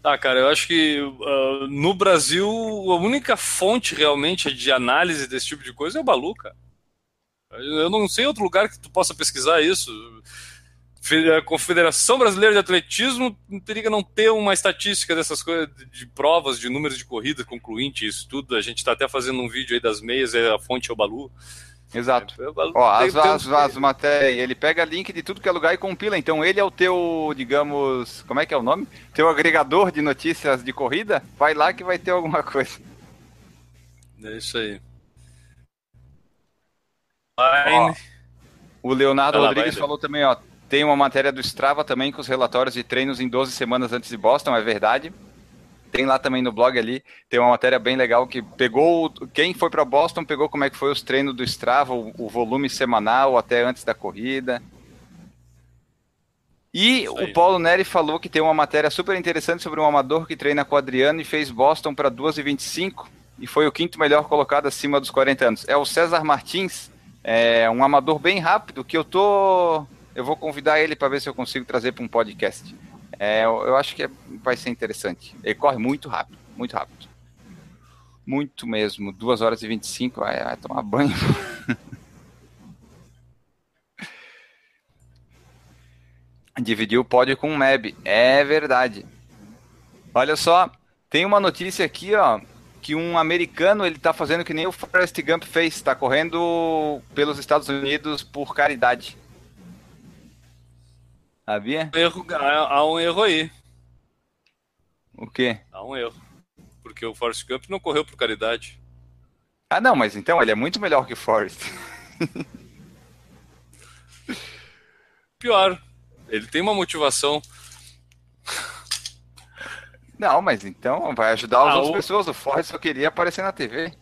Ah, cara, eu acho que uh, no Brasil a única fonte realmente de análise desse tipo de coisa é o Balu, cara. Eu não sei outro lugar que tu possa pesquisar isso. A Confederação Brasileira de Atletismo teria que não ter uma estatística dessas coisas, de provas, de números de corrida concluinte, isso tudo. A gente está até fazendo um vídeo aí das meias, a fonte é o Balu. Exato. É, Ó, as, as, as matérias, ele pega link de tudo que é lugar e compila. Então ele é o teu, digamos, como é que é o nome? Teu agregador de notícias de corrida. Vai lá que vai ter alguma coisa. É isso aí. Ó, o Leonardo lá, Rodrigues falou também, ó. Tem uma matéria do Strava também com os relatórios de treinos em 12 semanas antes de Boston, é verdade. Tem lá também no blog ali, tem uma matéria bem legal que pegou quem foi para Boston, pegou como é que foi os treinos do Strava, o, o volume semanal até antes da corrida. E o Paulo Neri falou que tem uma matéria super interessante sobre um amador que treina com o Adriano e fez Boston para 2,25 e foi o quinto melhor colocado acima dos 40 anos. É o César Martins, é um amador bem rápido que eu tô eu vou convidar ele para ver se eu consigo trazer para um podcast. É, eu acho que é, vai ser interessante. Ele corre muito rápido, muito rápido. Muito mesmo. 2 horas e 25, vai, vai tomar banho. Dividiu o pódio com o Meb. É verdade. Olha só, tem uma notícia aqui, ó, que um americano ele tá fazendo que nem o Forrest Gump fez, está correndo pelos Estados Unidos por caridade. Havia? Erro, há um erro aí. O quê? Há um erro. Porque o Forrest Gump não correu por caridade. Ah, não, mas então ele é muito melhor que o Forrest. Pior. Ele tem uma motivação. Não, mas então vai ajudar as ah, outras o... pessoas. O Forrest só queria aparecer na TV.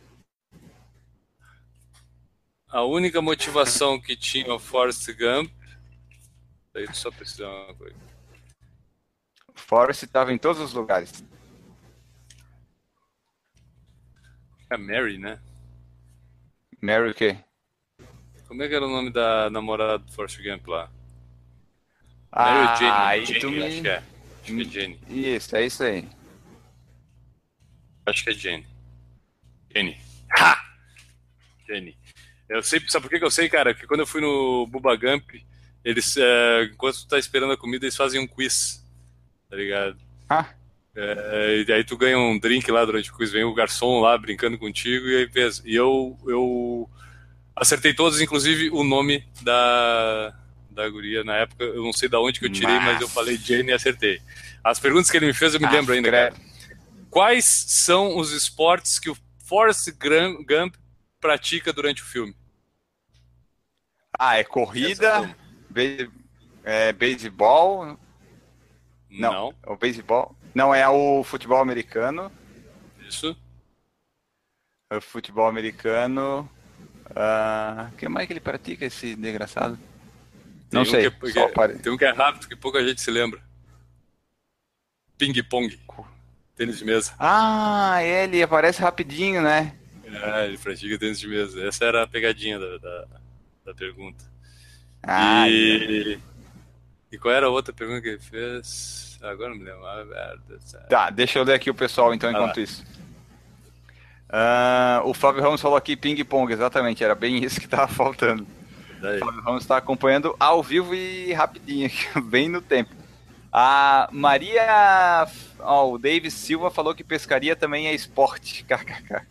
A única motivação que tinha o Forrest Gump Daí tu só precisa de uma coisa. Forrest estava em todos os lugares. É Mary, né? Mary o quê? Como é que era o nome da namorada do Forrest Gump lá? Ah, Mary Jane, aí Jane, me... acho que é. Acho que é Jane. Isso, é isso aí. Acho que é Jane. Jane. Ha! Jane. Eu sei, sabe por que eu sei, cara? Porque quando eu fui no Bubba Gump, eles, é, enquanto tu tá esperando a comida, eles fazem um quiz, tá ligado? Ah. É, e aí tu ganha um drink lá durante o quiz, vem o garçom lá brincando contigo e aí pensa. E eu, eu acertei todos, inclusive o nome da, da guria na época. Eu não sei da onde que eu tirei, mas, mas eu falei Jane e acertei. As perguntas que ele me fez eu me ah, lembro ainda, cara. Quais são os esportes que o Forrest Gump pratica durante o filme? Ah, é corrida, Be é, beisebol? Não. Não. É o beisebol? Não, é o futebol americano. Isso. É o futebol americano. O uh, ah, que mais que ele pratica, esse desgraçado? Não sei. Um que, que, tem um que é rápido que pouca gente se lembra. Ping-pong. Tênis de mesa. Ah, ele aparece rapidinho, né? É, ele pratica tênis de mesa. Essa era a pegadinha da, da, da pergunta. Ah, e... e qual era a outra pergunta que ele fez? Agora não me lembro. Ah, tá, deixa eu ler aqui o pessoal então enquanto isso. Uh, o Fábio Ramos falou aqui ping-pong, exatamente, era bem isso que estava faltando. Daí. O Fábio Ramos está acompanhando ao vivo e rapidinho, bem no tempo. A Maria. Oh, o Davis Silva falou que pescaria também é esporte. KKK.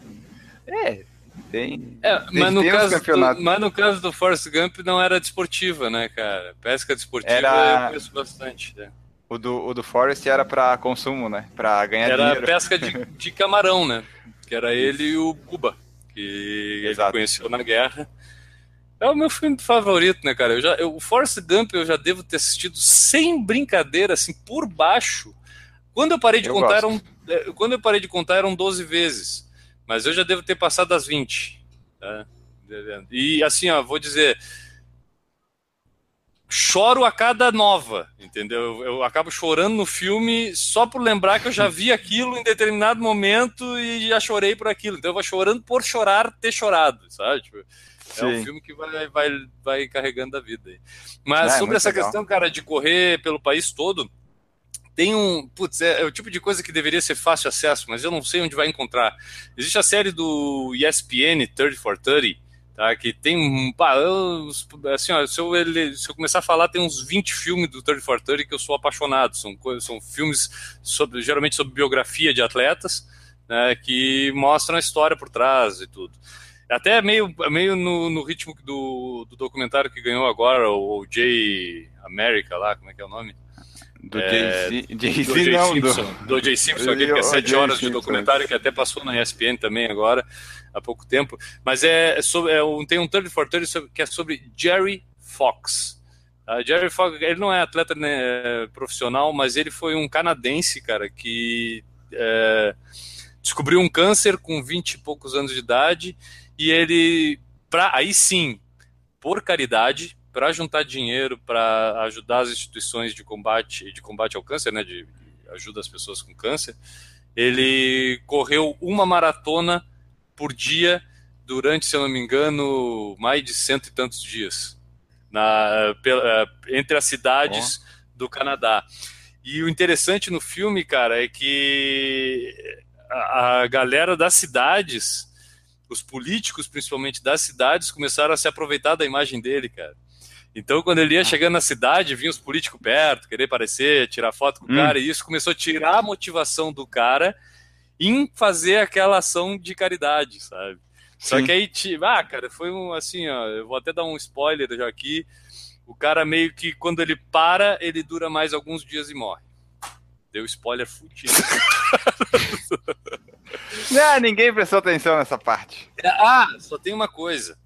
É, tem. É, mas, no caso do, mas no caso do Forrest Gump não era desportiva, né, cara? Pesca desportiva era... eu conheço bastante. Né? O do, o do Forrest era para consumo, né? Para ganhar era dinheiro. Era pesca de, de, camarão, né? Que era ele e o Cuba, que Exato. ele conheceu na guerra. É o meu filme favorito, né, cara? Eu já, eu, o Forrest Gump eu já devo ter assistido sem brincadeira, assim, por baixo. Quando eu parei de eu contar, eram, é, quando eu parei de contar eram 12 vezes. Mas eu já devo ter passado das 20. Tá? E assim, ó, vou dizer, choro a cada nova, entendeu? Eu, acabo chorando no filme só por lembrar que eu já vi aquilo em determinado momento e já chorei por aquilo. Então eu vou chorando por chorar, ter chorado, sabe? Tipo, é um filme que vai, vai, vai carregando a vida. Mas é, sobre essa legal. questão, cara, de correr pelo país todo, tem um. Putz, é, é, o tipo de coisa que deveria ser fácil acesso, mas eu não sei onde vai encontrar. Existe a série do ESPN 30 for 30 Tá, que tem. Eu, assim, ó, se, eu, ele, se eu começar a falar, tem uns 20 filmes do 30 for 30 que eu sou apaixonado. São, são filmes sobre, geralmente sobre biografia de atletas, né, que mostram a história por trás e tudo. Até meio, meio no, no ritmo do, do documentário que ganhou agora, o J America lá, como é que é o nome? Do é, Jay-Z, não. Simpson, do, do Jay Simpson, aqui, que é sete horas de documentário, que até passou na ESPN também agora há pouco tempo. Mas é, é sobre, é um, tem um 30 for 30 que é sobre Jerry Fox. Uh, Jerry Fox, ele não é atleta né, profissional, mas ele foi um canadense, cara, que é, descobriu um câncer com 20 e poucos anos de idade e ele, pra, aí sim, por caridade, para juntar dinheiro para ajudar as instituições de combate de combate ao câncer, né, de, de ajuda as pessoas com câncer, ele correu uma maratona por dia durante, se eu não me engano, mais de cento e tantos dias na, pela, entre as cidades oh. do Canadá. E o interessante no filme, cara, é que a, a galera das cidades, os políticos principalmente das cidades, começaram a se aproveitar da imagem dele, cara. Então, quando ele ia chegando na cidade, vinha os políticos perto, querer aparecer, tirar foto com o hum. cara, e isso começou a tirar a motivação do cara em fazer aquela ação de caridade, sabe? Só Sim. que aí, ah, cara, foi um assim, ó, eu vou até dar um spoiler já aqui. O cara meio que quando ele para, ele dura mais alguns dias e morre. Deu spoiler fudido. não, ninguém prestou atenção nessa parte. Ah, só tem uma coisa.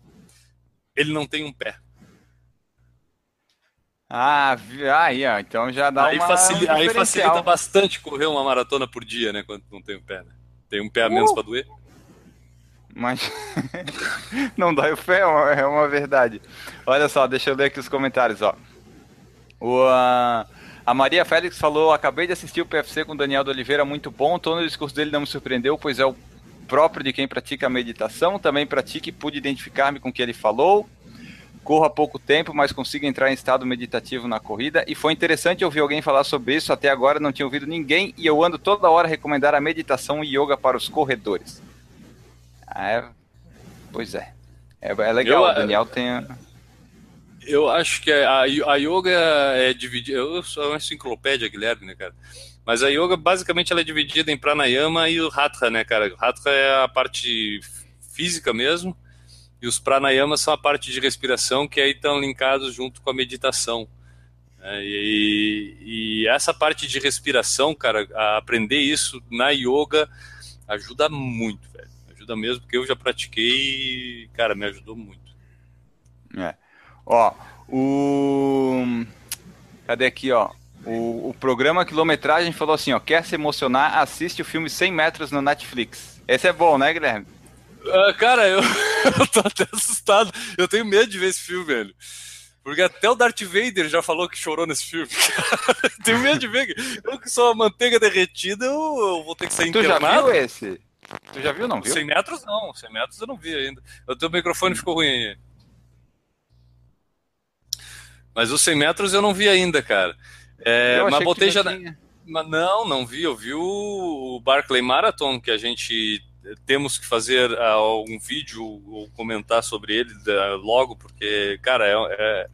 Ele não tem um pé. Ah, aí, ó. Então já dá aí uma. Facilita, um aí facilita bastante correr uma maratona por dia, né? Quando não tem o um pé, né? Tem um pé a menos uh! para doer. Mas não dói o pé, é uma, é uma, verdade. Olha só, deixa eu ler aqui os comentários, ó. O, uh, a Maria Félix falou: Acabei de assistir o PFC com o Daniel de Oliveira, muito bom. O tom do discurso dele não me surpreendeu, pois é o próprio de quem pratica a meditação. Também pratica e pude identificar-me com o que ele falou. Corro há pouco tempo, mas consigo entrar em estado meditativo na corrida. E foi interessante ouvir alguém falar sobre isso. Até agora não tinha ouvido ninguém. E eu ando toda hora a recomendar a meditação e yoga para os corredores. Ah, é... Pois é. É, é legal. Eu, o Daniel tem. Eu acho que a, a yoga é dividida. Eu sou uma enciclopédia, Guilherme, né, cara? Mas a yoga, basicamente, ela é dividida em pranayama e o hatha, né, cara? O hatha é a parte física mesmo e os pranayamas são a parte de respiração que aí estão linkados junto com a meditação. É, e, e, essa parte de respiração, cara, aprender isso na yoga ajuda muito, velho. Ajuda mesmo, porque eu já pratiquei e, cara, me ajudou muito. É. Ó, o. Cadê aqui, ó? O, o programa Quilometragem falou assim, ó, quer se emocionar, assiste o filme 100 metros no Netflix. Esse é bom, né, Guilherme? Uh, cara, eu, eu tô até assustado. Eu tenho medo de ver esse filme, velho. Porque até o Darth Vader já falou que chorou nesse filme. tenho medo de ver. Eu que sou a manteiga derretida, eu, eu vou ter que sair tu internado. Tu já viu esse? Tu já viu, não viu? 100 metros não. 100 metros eu não vi ainda. O teu microfone ficou ruim aí. Mas os 100 metros eu não vi ainda, cara. É, mas botei já... Mas não, não vi. Eu vi o Barclay Marathon, que a gente temos que fazer uh, um vídeo ou comentar sobre ele uh, logo, porque, cara, é, é,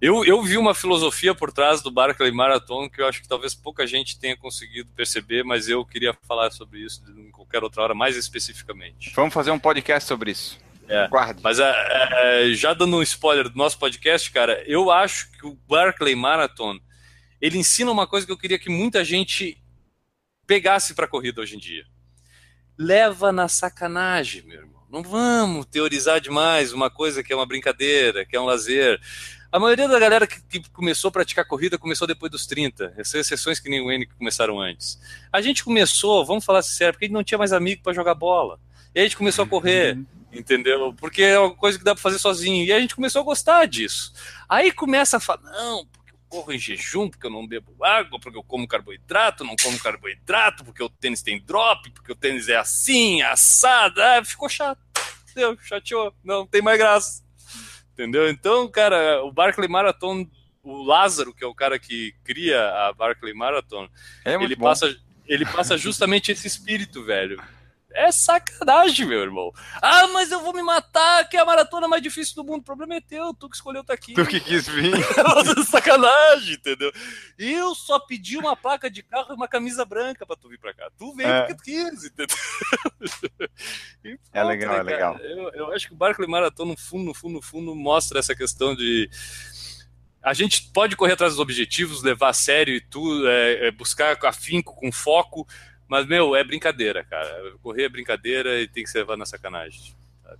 eu, eu vi uma filosofia por trás do Barclay Marathon que eu acho que talvez pouca gente tenha conseguido perceber, mas eu queria falar sobre isso em qualquer outra hora, mais especificamente. Vamos fazer um podcast sobre isso. É, Guarde. Mas é, já dando um spoiler do nosso podcast, cara, eu acho que o Barclay Marathon ele ensina uma coisa que eu queria que muita gente pegasse para a corrida hoje em dia leva na sacanagem, meu irmão. Não vamos teorizar demais uma coisa que é uma brincadeira, que é um lazer. A maioria da galera que, que começou a praticar corrida começou depois dos 30. Essas exceções que nem o N que começaram antes. A gente começou, vamos falar sério, porque a gente não tinha mais amigo para jogar bola. E aí a gente começou a correr. Uhum. Entendeu? Porque é uma coisa que dá para fazer sozinho. E a gente começou a gostar disso. Aí começa a falar, não, corro em jejum, porque eu não bebo água, porque eu como carboidrato, não como carboidrato, porque o tênis tem drop, porque o tênis é assim, assado. Ah, ficou chato. Entendeu? Chateou. Não tem mais graça. Entendeu? Então, cara, o Barclay Marathon, o Lázaro, que é o cara que cria a Barclay Marathon, é ele, passa, ele passa justamente esse espírito, velho. É sacanagem, meu irmão. Ah, mas eu vou me matar, que é a maratona mais difícil do mundo. O problema é teu, tu que escolheu estar tá aqui. Tu que quis vir. sacanagem, entendeu? Eu só pedi uma placa de carro e uma camisa branca pra tu vir pra cá. Tu veio é. porque tu quis, entendeu? E, é legal, né, é legal. Eu, eu, acho que o Barclay Marathon, no fundo, no fundo, no fundo, mostra essa questão de a gente pode correr atrás dos objetivos, levar a sério e tudo, é, é buscar afinco, com foco, mas, meu, é brincadeira, cara. Correr é brincadeira e tem que ser levado na sacanagem.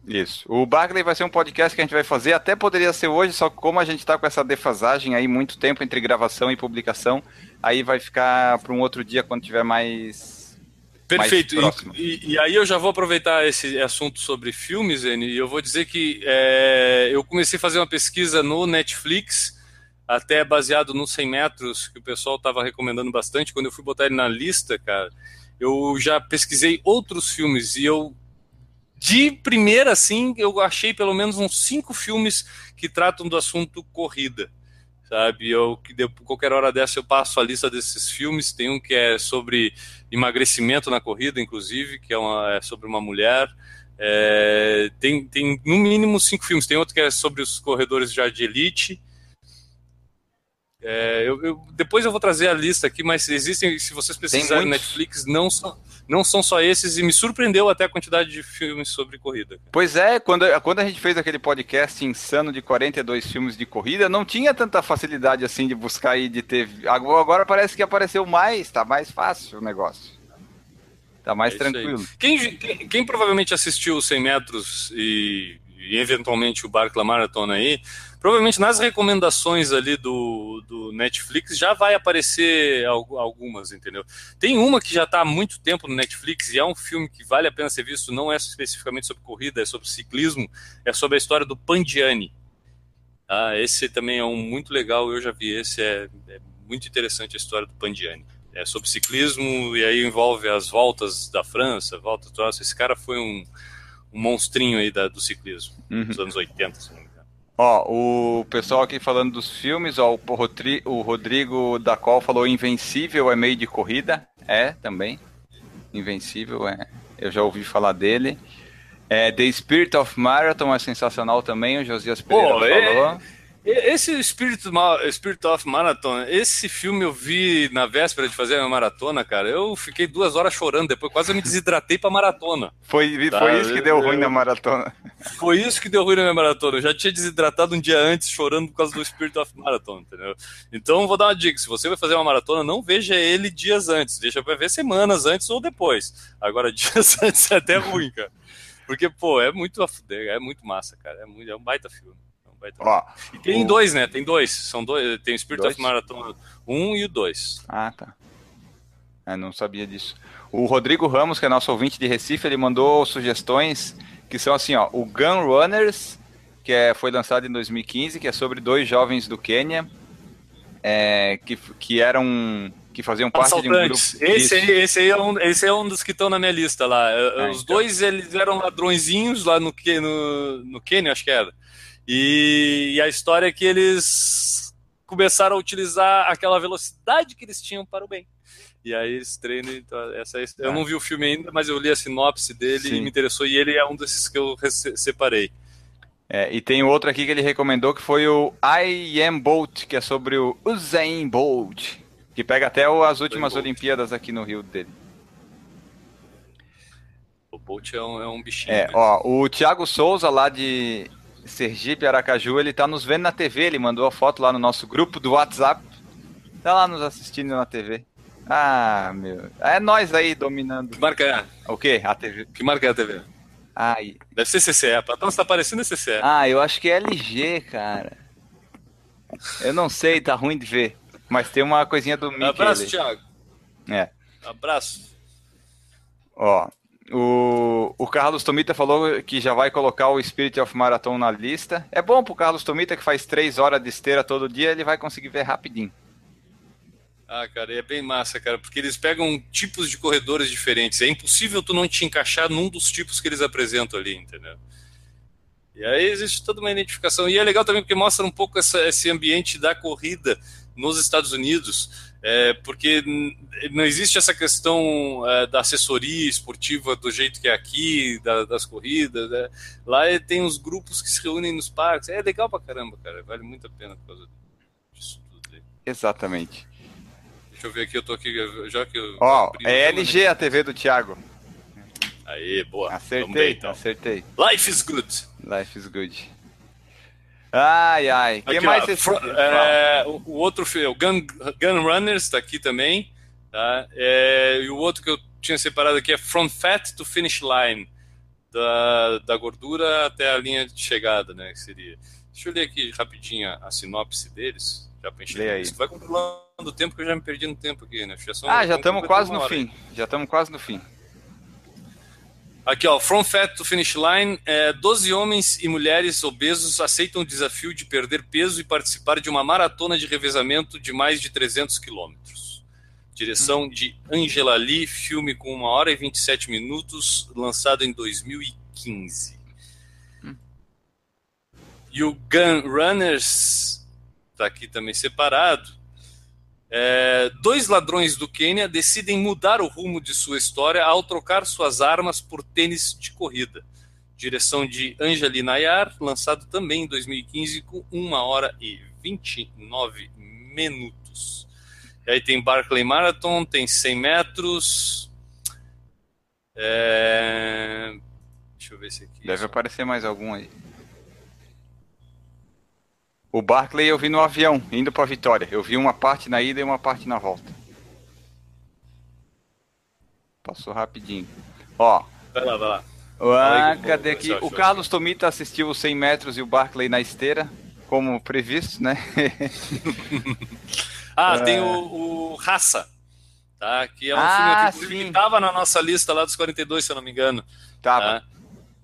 Isso. O Barclay vai ser um podcast que a gente vai fazer, até poderia ser hoje, só que como a gente está com essa defasagem aí, muito tempo entre gravação e publicação, aí vai ficar para um outro dia quando tiver mais. Perfeito. Mais e, e, aí eu já vou aproveitar esse assunto sobre filmes, N, e eu vou dizer que é, eu comecei a fazer uma pesquisa no Netflix até baseado nos 100 metros, que o pessoal estava recomendando bastante. Quando eu fui botar ele na lista, cara, eu já pesquisei outros filmes e eu de primeira assim eu achei pelo menos uns cinco filmes que tratam do assunto corrida sabe eu que de, qualquer hora dessa eu passo a lista desses filmes tem um que é sobre emagrecimento na corrida inclusive que é, uma, é sobre uma mulher é, tem, tem no mínimo cinco filmes tem outro que é sobre os corredores já de elite é, eu, eu, depois eu vou trazer a lista aqui, mas existem, se vocês pesquisarem no Netflix, não são, não são só esses, e me surpreendeu até a quantidade de filmes sobre corrida. Pois é, quando, quando a gente fez aquele podcast insano de 42 filmes de corrida, não tinha tanta facilidade assim de buscar e de ter. Agora parece que apareceu mais, tá mais fácil o negócio. Tá mais é tranquilo. Quem, quem, quem, provavelmente assistiu os 100 metros e, e eventualmente o Barclay Marathon aí, Provavelmente nas recomendações ali do, do Netflix já vai aparecer algumas, entendeu? Tem uma que já está há muito tempo no Netflix e é um filme que vale a pena ser visto, não é especificamente sobre corrida, é sobre ciclismo, é sobre a história do Pandiani. Ah, esse também é um muito legal, eu já vi esse, é, é muito interessante a história do Pandiani. É sobre ciclismo e aí envolve as voltas da França, voltas do Esse cara foi um, um monstrinho aí da, do ciclismo, uhum. dos anos 80, se não Ó, o pessoal aqui falando dos filmes, ó, o, Rodrigo, o Rodrigo da Col falou Invencível é meio de corrida. É, também. Invencível, é. Eu já ouvi falar dele. É, The Spirit of Marathon é sensacional também, o Josias Pereira Pô, falou. Esse Spirit, Spirit of Marathon, esse filme eu vi na véspera de fazer a minha maratona, cara. Eu fiquei duas horas chorando, depois quase eu me desidratei pra maratona. Foi, tá? foi isso que deu ruim na maratona. Foi isso que deu ruim na minha maratona. Eu já tinha desidratado um dia antes, chorando por causa do Spirit of Marathon, entendeu? Então vou dar uma dica: se você vai fazer uma maratona, não veja ele dias antes, deixa pra ver semanas antes ou depois. Agora, dias antes é até ruim, cara. Porque, pô, é muito, é muito massa, cara. É, muito, é um baita filme. Ó, e tem o... dois, né? Tem dois. São dois. Tem o Spirit dois? of Marathon 1 e o 2. Ah, tá. Eu não sabia disso. O Rodrigo Ramos, que é nosso ouvinte de Recife, ele mandou sugestões que são assim, ó, o Gun Runners, que é, foi lançado em 2015, que é sobre dois jovens do Quênia, é, que, que eram que faziam parte de um grupo. Esse aí, esse, aí é um, esse é um dos que estão na minha lista lá. Ah, Os então. dois eles eram ladrõezinhos lá no, no, no Quênia, acho que era. E, e, a história é que eles começaram a utilizar aquela velocidade que eles tinham para o bem. E aí eles treinam. Então, essa, é eu não vi o filme ainda, mas eu li a sinopse dele Sim. e me interessou. E ele é um desses que eu separei. É, e tem outro aqui que ele recomendou que foi o I Am Bolt, que é sobre o Usain Bolt, que pega até as últimas Olimpíadas aqui no Rio dele. O Bolt é um, é um bichinho. É, ó, o Thiago Souza lá de Sergipe, Aracaju, ele tá nos vendo na TV, ele mandou a foto lá no nosso grupo do WhatsApp. Tá lá nos assistindo na TV. Ah, meu. É nós aí dominando. Que marca é? O quê? A TV. Que marca é a TV? Ai. Deve ser CCE. Então você tá parecendo CCE. Ah, eu acho que é LG, cara. Eu não sei, tá ruim de ver. Mas tem uma coisinha do Mickey. Abraço, ali. Thiago. É. Abraço. Ó, O, o Carlos Tomita falou que já vai colocar o Spirit of Marathon na lista. É bom pro Carlos Tomita que faz três horas de esteira todo dia, ele vai conseguir ver rapidinho. Ah, cara, é bem massa, cara, porque eles pegam tipos de corredores diferentes. É impossível tu não te encaixar num dos tipos que eles apresentam ali, entendeu? E aí existe toda uma identificação. E é legal também porque mostra um pouco essa, esse ambiente da corrida nos Estados Unidos, é, porque não existe essa questão é, da assessoria esportiva do jeito que é aqui, da, das corridas. Né? Lá é, tem os grupos que se reúnem nos parques. É legal pra caramba, cara. Vale muito a pena por causa disso tudo aí. Exatamente. Deixa eu ver aqui, eu tô aqui, já que eu... Ó, oh, é LG a TV do Thiago. Aí, boa. Acertei, bem, então. acertei. Life is good. Life is good. Ai, ai. O que mais esse... é, o, o, outro filme, o Gun, Gun Runners, tá aqui também. Tá? É, e o outro que eu tinha separado aqui é From Fat to Finish Line. Da, da gordura até a linha de chegada, né? Que seria. Deixa eu ler aqui rapidinho a, sinopse deles. Já pra aí. Vai controlando o tempo que eu já me perdi no tempo aqui, né? Já ah, já estamos quase no fim. Já estamos quase no fim. Aqui, ó, From Fat to Finish Line, é, 12 homens e mulheres obesos aceitam o desafio de perder peso e participar de uma maratona de revezamento de mais de 300 quilômetros. Direção de Angela Lee, filme com 1 hora e 27 minutos, lançado em 2015. E o Gun Runners, está aqui também separado, é, dois ladrões do Quênia decidem mudar o rumo de sua história ao trocar suas armas por tênis de corrida. Direção de Angelina Ayar, lançado também em 2015 com 1 hora e 29 minutos. E aí tem Barclay Marathon, tem 100 metros. É... Deixa eu ver se aqui. Deve aparecer mais algum aí. O Barclay eu vi no avião, indo para Vitória. Eu vi uma parte na ida e uma parte na volta. Passou rapidinho. Ó. Vai lá, vai lá. Ah, cadê aqui? O Carlos Tomita assistiu os 100 metros e o Barclay na esteira, como previsto, né? ah, tem o, o Raça, tá? Que é um ah, filme que estava na nossa lista lá dos 42, se eu não me engano. Tava. Tá?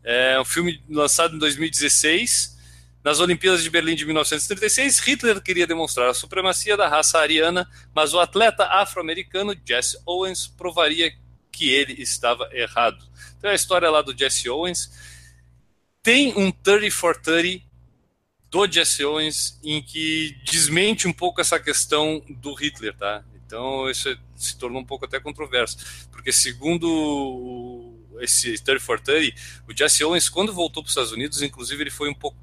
É um filme lançado em 2016 nas Olimpíadas de Berlim de 1936, Hitler queria demonstrar a supremacia da raça ariana, mas o atleta afro-americano Jesse Owens provaria que ele estava errado. Então é a história lá do Jesse Owens. Tem um 30 for 30 do Jesse Owens em que desmente um pouco essa questão do Hitler, tá? Então isso se tornou um pouco até controverso, porque segundo esse 30 for 30, o Jesse Owens, quando voltou para os Estados Unidos, inclusive ele foi um pouco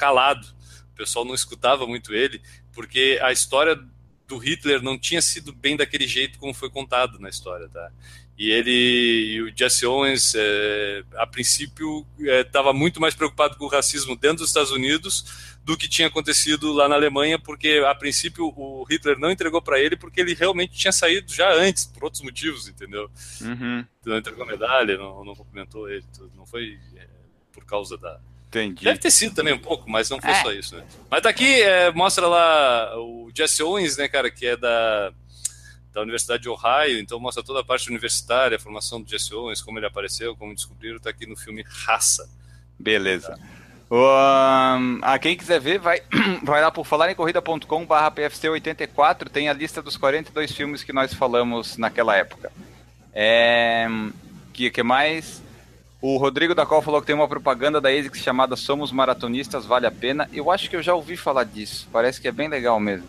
calado. O pessoal não escutava muito ele, porque a história do Hitler não tinha sido bem daquele jeito como foi contado na história, tá? E ele, e o Jesse Owens, é, a princípio, estava é, muito mais preocupado com o racismo dentro dos Estados Unidos do que tinha acontecido lá na Alemanha, porque a princípio o Hitler não entregou para ele porque ele realmente tinha saído já antes, por outros motivos, entendeu? Uhum. Não entregou a medalha, não, não cumprimentou ele, não foi é, por causa da, Entendi. Deve ter sido também um pouco, mas não foi é. só isso, né? Mas tá aqui, é, mostra lá o Jesse Owens, né, cara, que é da, da Universidade de Ohio, então mostra toda a parte universitária, a formação do Jesse Owens, como ele apareceu, como descobriram, tá aqui no filme Raça. Beleza. Tá. Um, a quem quiser ver, vai, vai lá por falarencorrida.com barra PFC84, tem a lista dos 42 filmes que nós falamos naquela época. É, que, que mais? O Rodrigo da Col falou que tem uma propaganda da ASICS chamada Somos Maratonistas, vale a pena. Eu acho que eu já ouvi falar disso. Parece que é bem legal mesmo.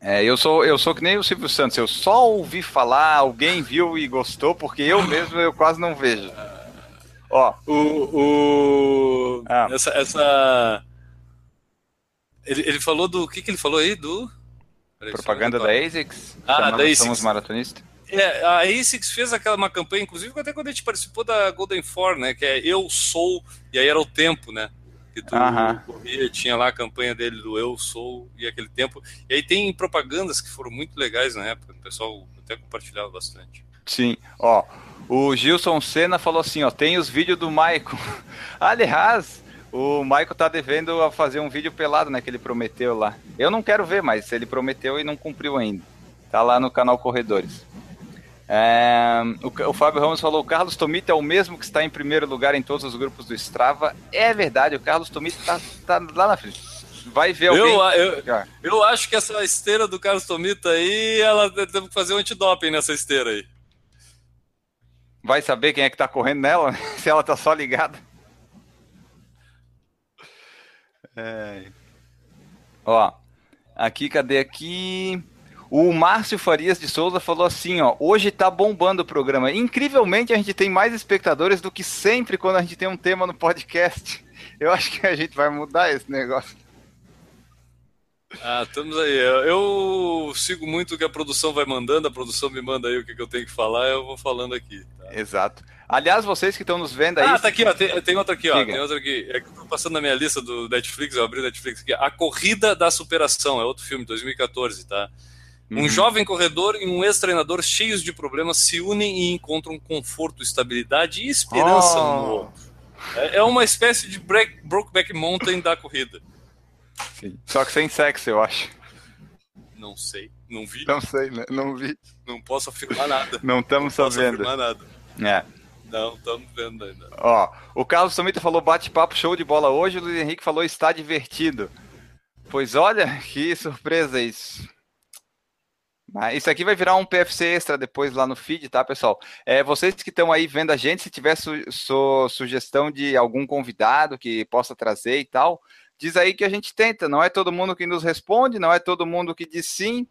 É, eu sou eu sou que nem o Silvio Santos, eu só ouvi falar, alguém viu e gostou, porque eu mesmo eu quase não vejo. Ó, o, o ah. essa, essa... Ele, ele falou do o que que ele falou aí do propaganda da ASICS? Ah, da ASICS. Somos maratonistas. É, a ASICS fez aquela uma campanha, inclusive até quando a gente participou da Golden Four, né? Que é Eu Sou, e aí era o tempo, né? Que tu corria, tinha lá a campanha dele do Eu Sou e aquele tempo. E aí tem propagandas que foram muito legais na época, o pessoal até compartilhava bastante. Sim, ó. O Gilson Senna falou assim, ó, tem os vídeos do Maicon. Aliás, o Maicon tá devendo a fazer um vídeo pelado, né, que ele prometeu lá. Eu não quero ver, mas ele prometeu e não cumpriu ainda. Tá lá no canal Corredores. É, o, o, Fábio Ramos falou: o Carlos Tomita é o mesmo que está em primeiro lugar em todos os grupos do Strava. É verdade, o Carlos Tomita está tá lá na frente. Vai ver alguém. Eu, eu, eu, acho que essa esteira do Carlos Tomita aí, ela que fazer um antidoping nessa esteira aí. Vai saber quem é que está correndo nela, se ela está só ligada. É. Ó, aqui, cadê aqui? O Márcio Farias de Souza falou assim, ó, hoje tá bombando o programa. Incrivelmente a gente tem mais espectadores do que sempre quando a gente tem um tema no podcast. Eu acho que a gente vai mudar esse negócio. Ah, estamos aí. Eu sigo muito o que a produção vai mandando, a produção me manda aí o que, eu tenho que falar, eu vou falando aqui. Tá? Exato. Aliás, vocês que estão nos vendo aí. Ah, tá aqui, ó. Tem, tem outra aqui, ó. Tem outra aqui. É que eu tô passando na minha lista do Netflix, eu abri o Netflix aqui. A Corrida da Superação, é outro filme, 2014, tá? Um uhum. jovem corredor e um ex-treinador cheios de problemas se unem e encontram conforto, estabilidade e esperança oh. um no outro. É, é uma espécie de break, Brokeback Mountain da corrida. Sim. Só que sem sexo, eu acho. Não sei, não vi. Não sei, né? Não vi. Não posso afirmar nada. Não estamos sabendo. Não posso afirmar nada. É. Não, estamos vendo ainda. Ó, o Carlos Tomita falou bate-papo show de bola hoje, o Luiz Henrique falou está divertido. Pois olha, que surpresa isso. Isso aqui vai virar um PFC extra depois lá no feed, tá, pessoal? É, vocês que estão aí vendo a gente, se tiver su su sugestão de algum convidado que possa trazer e tal, diz aí que a gente tenta. Não é todo mundo que nos responde, não é todo mundo que diz sim.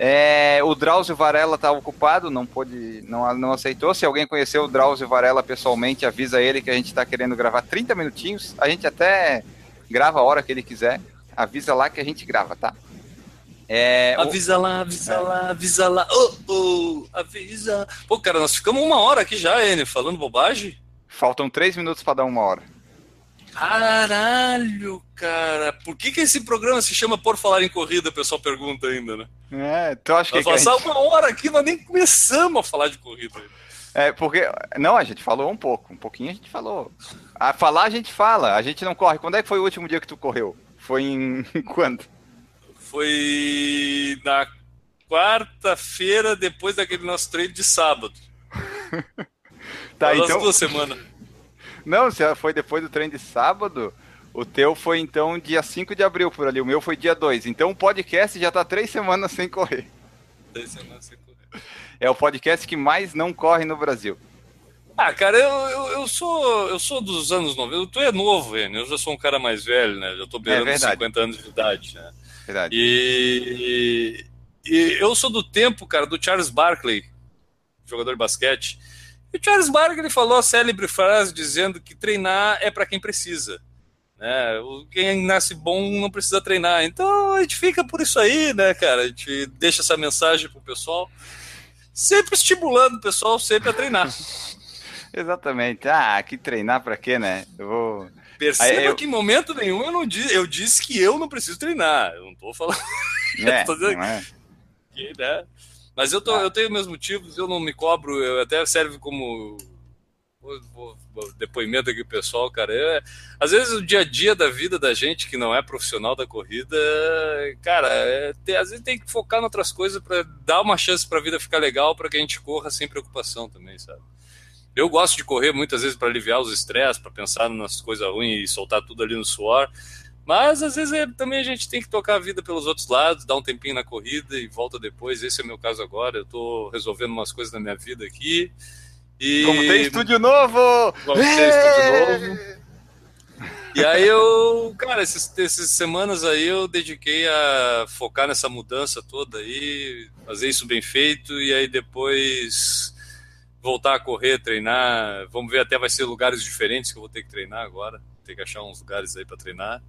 É, o Drauzio Varela está ocupado, não pôde, não, não aceitou. Se alguém conheceu o Drauzio Varela pessoalmente, avisa ele que a gente está querendo gravar 30 minutinhos. A gente até grava a hora que ele quiser. Avisa lá que a gente grava, tá? É, avisa o... lá, avisa é. lá, avisa lá. Oh, oh, avisa. Pô, cara, nós ficamos uma hora aqui já, N, falando bobagem. Faltam três minutos para dar uma hora. Caralho, cara. Por que, que esse programa se chama Por Falar em Corrida? O pessoal pergunta ainda, né? É, tu acha que. Nós passar gente... uma hora aqui, nós nem começamos a falar de corrida. É, porque. Não, a gente falou um pouco. Um pouquinho a gente falou. A falar a gente fala, a gente não corre. Quando é que foi o último dia que tu correu? Foi em quando? Foi na quarta-feira, depois daquele nosso treino de sábado. tá, então... duas semanas. Não, se foi depois do treino de sábado, o teu foi então dia 5 de abril por ali, o meu foi dia 2. Então o podcast já tá três semanas sem correr. Três semanas sem correr. É o podcast que mais não corre no Brasil. Ah, cara, eu, eu, eu, sou eu sou dos anos 90. Tu é novo, velho. Eu já sou um cara mais velho, né? Já tô beirando é 50 anos de idade, né? Verdade. E, e, eu sou do tempo, cara, do Charles Barkley, jogador de basquete. E o Charles Barkley falou a célebre frase dizendo que treinar é para quem precisa. Né? Quem nasce bom não precisa treinar. Então a gente fica por isso aí, né, cara? A gente deixa essa mensagem pro pessoal, sempre estimulando o pessoal sempre a treinar. Exatamente. Ah, que treinar para quê, né? Eu vou Perceba eu... que em momento nenhum eu não disse, eu disse que eu não preciso treinar. Eu não tô falando. É, tô dizendo... é. que, né? Mas eu, tô, ah. eu tenho meus motivos, eu não me cobro, eu até serve como depoimento aqui pessoal, cara. É, às vezes o dia a dia da vida da gente que não é profissional da corrida, cara, é, tem, às vezes tem que focar em outras coisas para dar uma chance para a vida ficar legal, para que a gente corra sem preocupação também, sabe? Eu gosto de correr muitas vezes para aliviar os estresses, para pensar nas coisas ruins e soltar tudo ali no suor. Mas às vezes é, também a gente tem que tocar a vida pelos outros lados, dar um tempinho na corrida e volta depois. Esse é o meu caso agora. Eu estou resolvendo umas coisas na minha vida aqui. E... Como tem estúdio novo! Como tem estúdio novo. E aí eu, cara, esses, essas semanas aí eu dediquei a focar nessa mudança toda aí, fazer isso bem feito e aí depois voltar a correr, treinar. Vamos ver, até vai ser lugares diferentes que eu vou ter que treinar agora. Ter que achar uns lugares aí para treinar.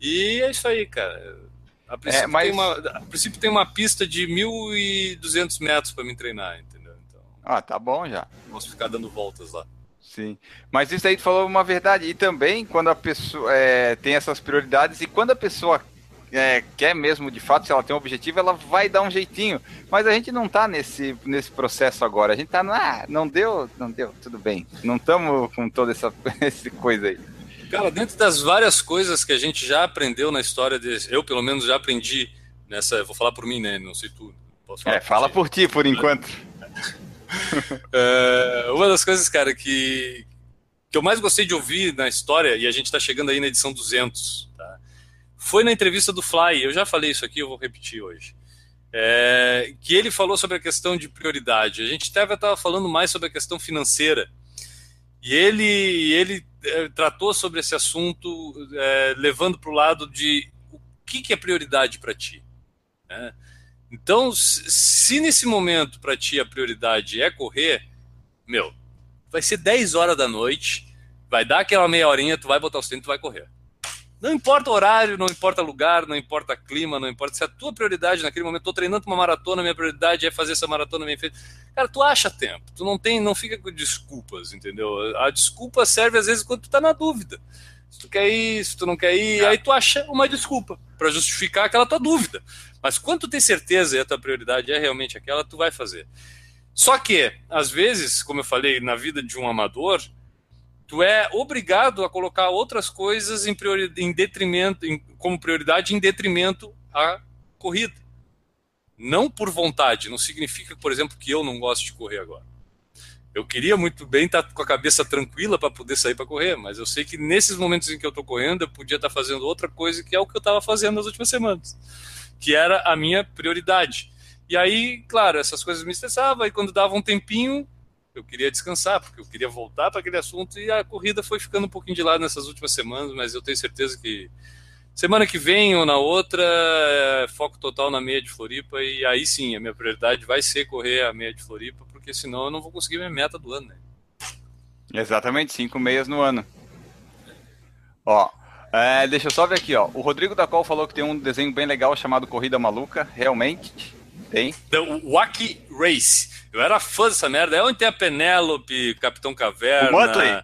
E é isso aí, cara. A princípio, é, mas... tem, uma, a princípio tem uma pista de 1.200 metros para me treinar, entendeu? Então, ah, tá bom já. Posso ficar dando voltas lá. Sim. Mas isso aí tu falou uma verdade. E também quando a pessoa é, tem essas prioridades e quando a pessoa é, quer mesmo, de fato, se ela tem um objetivo, ela vai dar um jeitinho. Mas a gente não tá nesse, nesse processo agora. A gente tá, ah, não deu, não deu, tudo bem. Não estamos com toda essa, essa coisa aí. Cara, dentro das várias coisas que a gente já aprendeu na história desse, eu pelo menos já aprendi nessa, vou falar por mim, né? Não sei tu. é, fala por ti por enquanto. é, uma das coisas, cara, que, que eu mais gostei de ouvir na história, e a gente está chegando aí na edição 200, tá? Foi na entrevista do Fly. Eu já falei isso aqui, eu vou repetir hoje. É, que ele falou sobre a questão de prioridade. A gente estava falando mais sobre a questão financeira. E ele, ele é, tratou sobre esse assunto, é, levando para o lado de o que, que é prioridade para ti. Né? Então, se nesse momento para ti a prioridade é correr, meu, vai ser 10 horas da noite, vai dar aquela meia horinha, tu vai botar o cinto e vai correr. Não importa o horário, não importa lugar, não importa clima, não importa se a tua prioridade naquele momento, estou treinando uma maratona, minha prioridade é fazer essa maratona bem feita. Cara, tu acha tempo, tu não tem, não fica com desculpas, entendeu? A desculpa serve às vezes quando tu tá na dúvida. Se tu quer ir, se tu não quer ir, é. aí tu acha uma desculpa para justificar aquela tua dúvida. Mas quando tu tem certeza e a tua prioridade é realmente aquela, tu vai fazer. Só que, às vezes, como eu falei, na vida de um amador, tu é obrigado a colocar outras coisas em, priori, em detrimento, em, como prioridade em detrimento à corrida. Não por vontade, não significa, por exemplo, que eu não gosto de correr agora. Eu queria muito bem estar com a cabeça tranquila para poder sair para correr, mas eu sei que nesses momentos em que eu estou correndo, eu podia estar fazendo outra coisa que é o que eu estava fazendo nas últimas semanas, que era a minha prioridade. E aí, claro, essas coisas me estressavam, e quando dava um tempinho, eu queria descansar, porque eu queria voltar para aquele assunto e a corrida foi ficando um pouquinho de lado nessas últimas semanas, mas eu tenho certeza que semana que vem ou na outra, é foco total na meia de Floripa e aí sim, a minha prioridade vai ser correr a meia de Floripa, porque senão eu não vou conseguir minha meta do ano, né? Exatamente, cinco meias no ano. Ó, é, deixa eu só ver aqui, ó. O Rodrigo da Col falou que tem um desenho bem legal chamado Corrida Maluca. Realmente tem. The Wacky Race. Eu era fã dessa merda. É onde tem a Penélope, Capitão Caverna. O Mutley.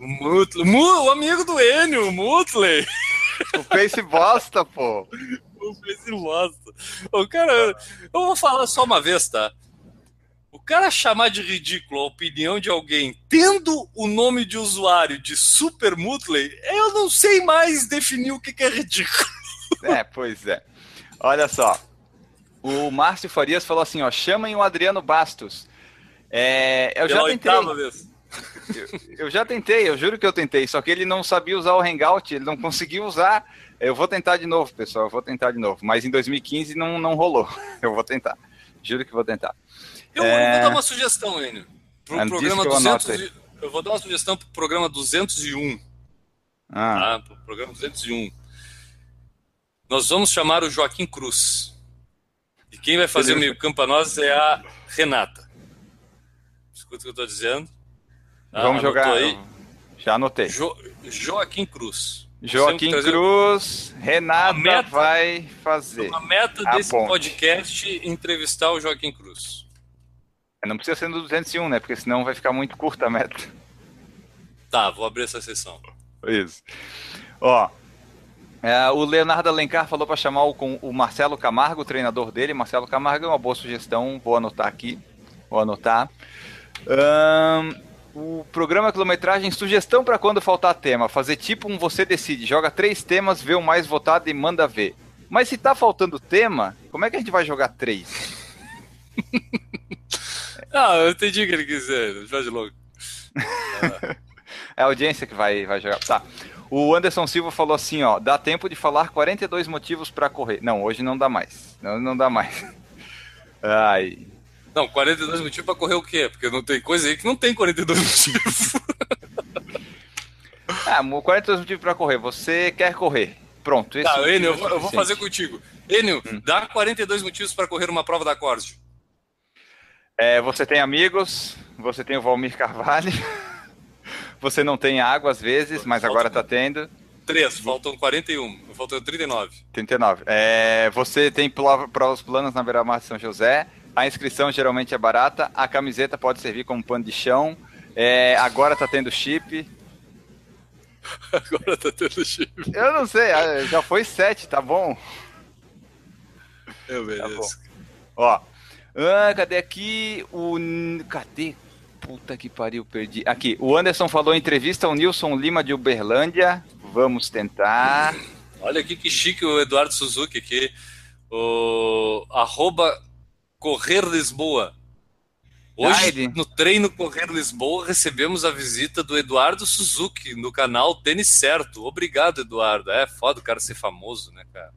O Mutley. O amigo do Enio, o Mutley. O Face bosta, pô. O Face bosta. O cara, eu vou falar só uma vez, tá? O cara chamar de ridículo a opinião de alguém tendo o nome de usuário de Super Mutley, eu não sei mais definir o que é ridículo. É, pois é. Olha só, o Márcio Farias falou assim, ó, chamem o Adriano Bastos. É, eu Pela já tentei. Eu, eu, já tentei, eu juro que eu tentei, só que ele não sabia usar o Hangout, ele não conseguiu usar. Eu vou tentar de novo, pessoal, eu vou tentar de novo. Mas em 2015 não, não rolou. Eu vou tentar. Juro que vou tentar. Eu, é... vou dar uma sugestão, Enio. Pro programa 200 eu vou dar uma sugestão pro programa 201. Ah. Tá? Pro programa 201. Nós vamos chamar o Joaquim Cruz. E quem vai fazer o meio campo para nós é a Renata. Escuta o que eu estou dizendo. Ah, Vamos jogar. Aí. Já anotei. Jo, Joaquim Cruz. Joaquim Cruz, Renata meta, vai fazer. A meta a desse ponte. podcast é entrevistar o Joaquim Cruz. Não precisa ser no 201, né? Porque senão vai ficar muito curta a meta. Tá, vou abrir essa sessão. Isso. Ó, é, o Leonardo Alencar falou para chamar o, o, Marcelo Camargo, o treinador dele. Marcelo Camargo é uma boa sugestão, vou anotar aqui. Vou anotar. Um, o programa quilometragem, sugestão para quando faltar tema. Fazer tipo um você decide. Joga três temas, vê o mais votado e manda ver. Mas se tá faltando tema, como é que a gente vai jogar três? ah, eu entendi o que ele quiser. De logo. é a audiência que vai, vai jogar. Tá. O Anderson Silva falou assim, ó, dá tempo de falar 42 motivos para correr. Não, hoje não dá mais. Não, não dá mais. Ai. Não, 42 motivos para correr o quê? Porque não tem coisa aí que não tem 42 motivos. ah, 42 motivos para correr. Você quer correr. Pronto. Esse tá, Enio, eu, vou, eu vou fazer contigo. Enio, hum. dá 42 motivos para correr uma prova da Corte. É, você tem amigos, você tem o Valmir Carvalho. Você não tem água às vezes, mas agora está tendo. Três, faltam 41, faltam 39. 39. É, você tem provas planas na beira-mar de São José, a inscrição geralmente é barata, a camiseta pode servir como pano de chão, é, agora está tendo chip. agora está tendo chip. Eu não sei, ah, já foi sete, tá bom? Eu mereço. Tá bom. Ó, ah, cadê aqui o... Cadê? Puta que pariu, perdi. Aqui, o Anderson falou em entrevista ao Nilson Lima de Uberlândia. Vamos tentar. Olha aqui que chique o Eduardo Suzuki aqui. O arroba Correr Lisboa. Hoje, no treino Correr Lisboa, recebemos a visita do Eduardo Suzuki no canal Tênis Certo. Obrigado, Eduardo. É foda o cara ser famoso, né, cara?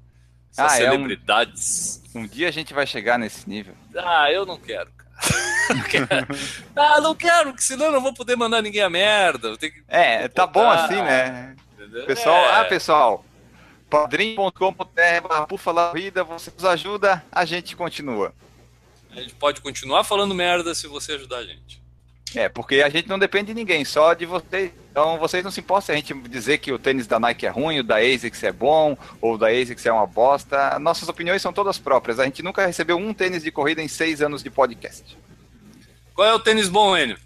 Essas ah, celebridades. É um... um... dia a gente vai chegar nesse nível. Ah, eu não quero, cara. não quero. ah, não quero, porque senão eu não vou poder mandar ninguém a merda. Que... É, tá bom assim, né? Entendeu? Pessoal, é... ah, pessoal, padrim.com.br por falar vida, você nos ajuda, a gente continua. A gente pode continuar falando merda se você ajudar a gente. É, porque a gente não depende de ninguém, só de vocês. Então vocês não se importam se a gente dizer que o tênis da Nike é ruim, o da ASICS é bom, ou o da ASICS é uma bosta. Nossas opiniões são todas próprias. A gente nunca recebeu um tênis de corrida em seis anos de podcast. Qual é o tênis bom, Enio?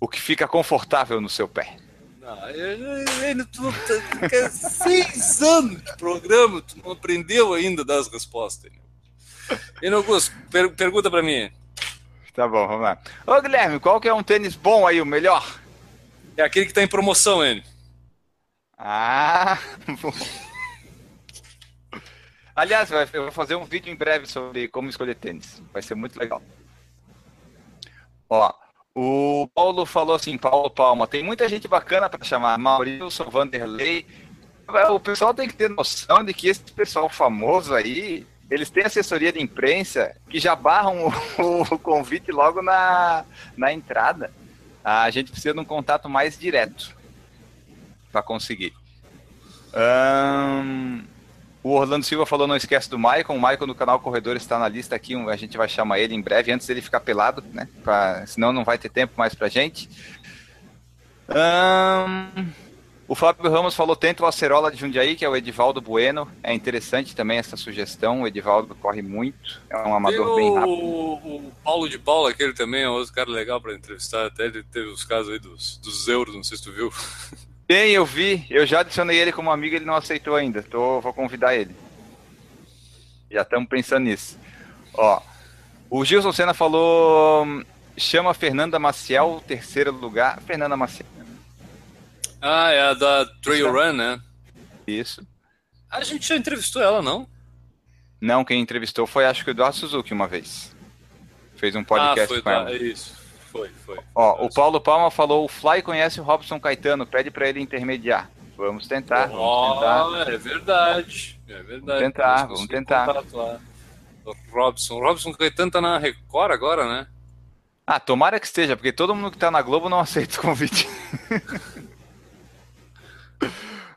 O que fica confortável no seu pé. Não, Enio, tu, tu, seis anos de programa, tu não aprendeu ainda das respostas, Enio. Gus, per pergunta para mim. Tá bom, vamos lá. Ô Guilherme, qual que é um tênis bom aí, o melhor? É aquele que tá em promoção, ele. Ah, bom. Aliás, eu vou fazer um vídeo em breve sobre como escolher tênis. Vai ser muito legal. Ó, o Paulo falou assim, Paulo Palma, tem muita gente bacana para chamar, Maurício, Vanderlei. O pessoal tem que ter noção de que esse pessoal famoso aí eles têm assessoria de imprensa que já barram o, o convite logo na, na entrada. A gente precisa de um contato mais direto para conseguir. Um, o Orlando Silva falou: não esquece do Michael. O Michael no canal Corredor está na lista aqui. A gente vai chamar ele em breve, antes dele ficar pelado, né? Pra, senão não vai ter tempo mais pra gente. Um, o Fábio Ramos falou: tenta o Acerola de Jundiaí, que é o Edivaldo Bueno. É interessante também essa sugestão. O Edivaldo corre muito, é um amador bem rápido. O Paulo de Paula, aquele também é outro cara legal para entrevistar. Até ele teve os casos aí dos, dos euros, não sei se tu viu. Bem, eu vi. Eu já adicionei ele como amigo, ele não aceitou ainda. Tô, vou convidar ele. Já estamos pensando nisso. Ó, o Gilson Senna falou: chama Fernanda Maciel, terceiro lugar. Fernanda Maciel. Ah, é a da Trail Run, né? Isso. A gente já entrevistou ela, não? Não, quem entrevistou foi acho que o Eduardo Suzuki uma vez. Fez um podcast ah, foi com ela. Isso, foi, foi. Ó, o Paulo Palma falou: o Fly conhece o Robson Caetano, pede para ele intermediar. Vamos tentar. Vamos oh, tentar. é verdade. É verdade. Vamos tentar, vamos tentar. Robson. O Robson Caetano tá na Record agora, né? Ah, tomara que esteja, porque todo mundo que tá na Globo não aceita o convite.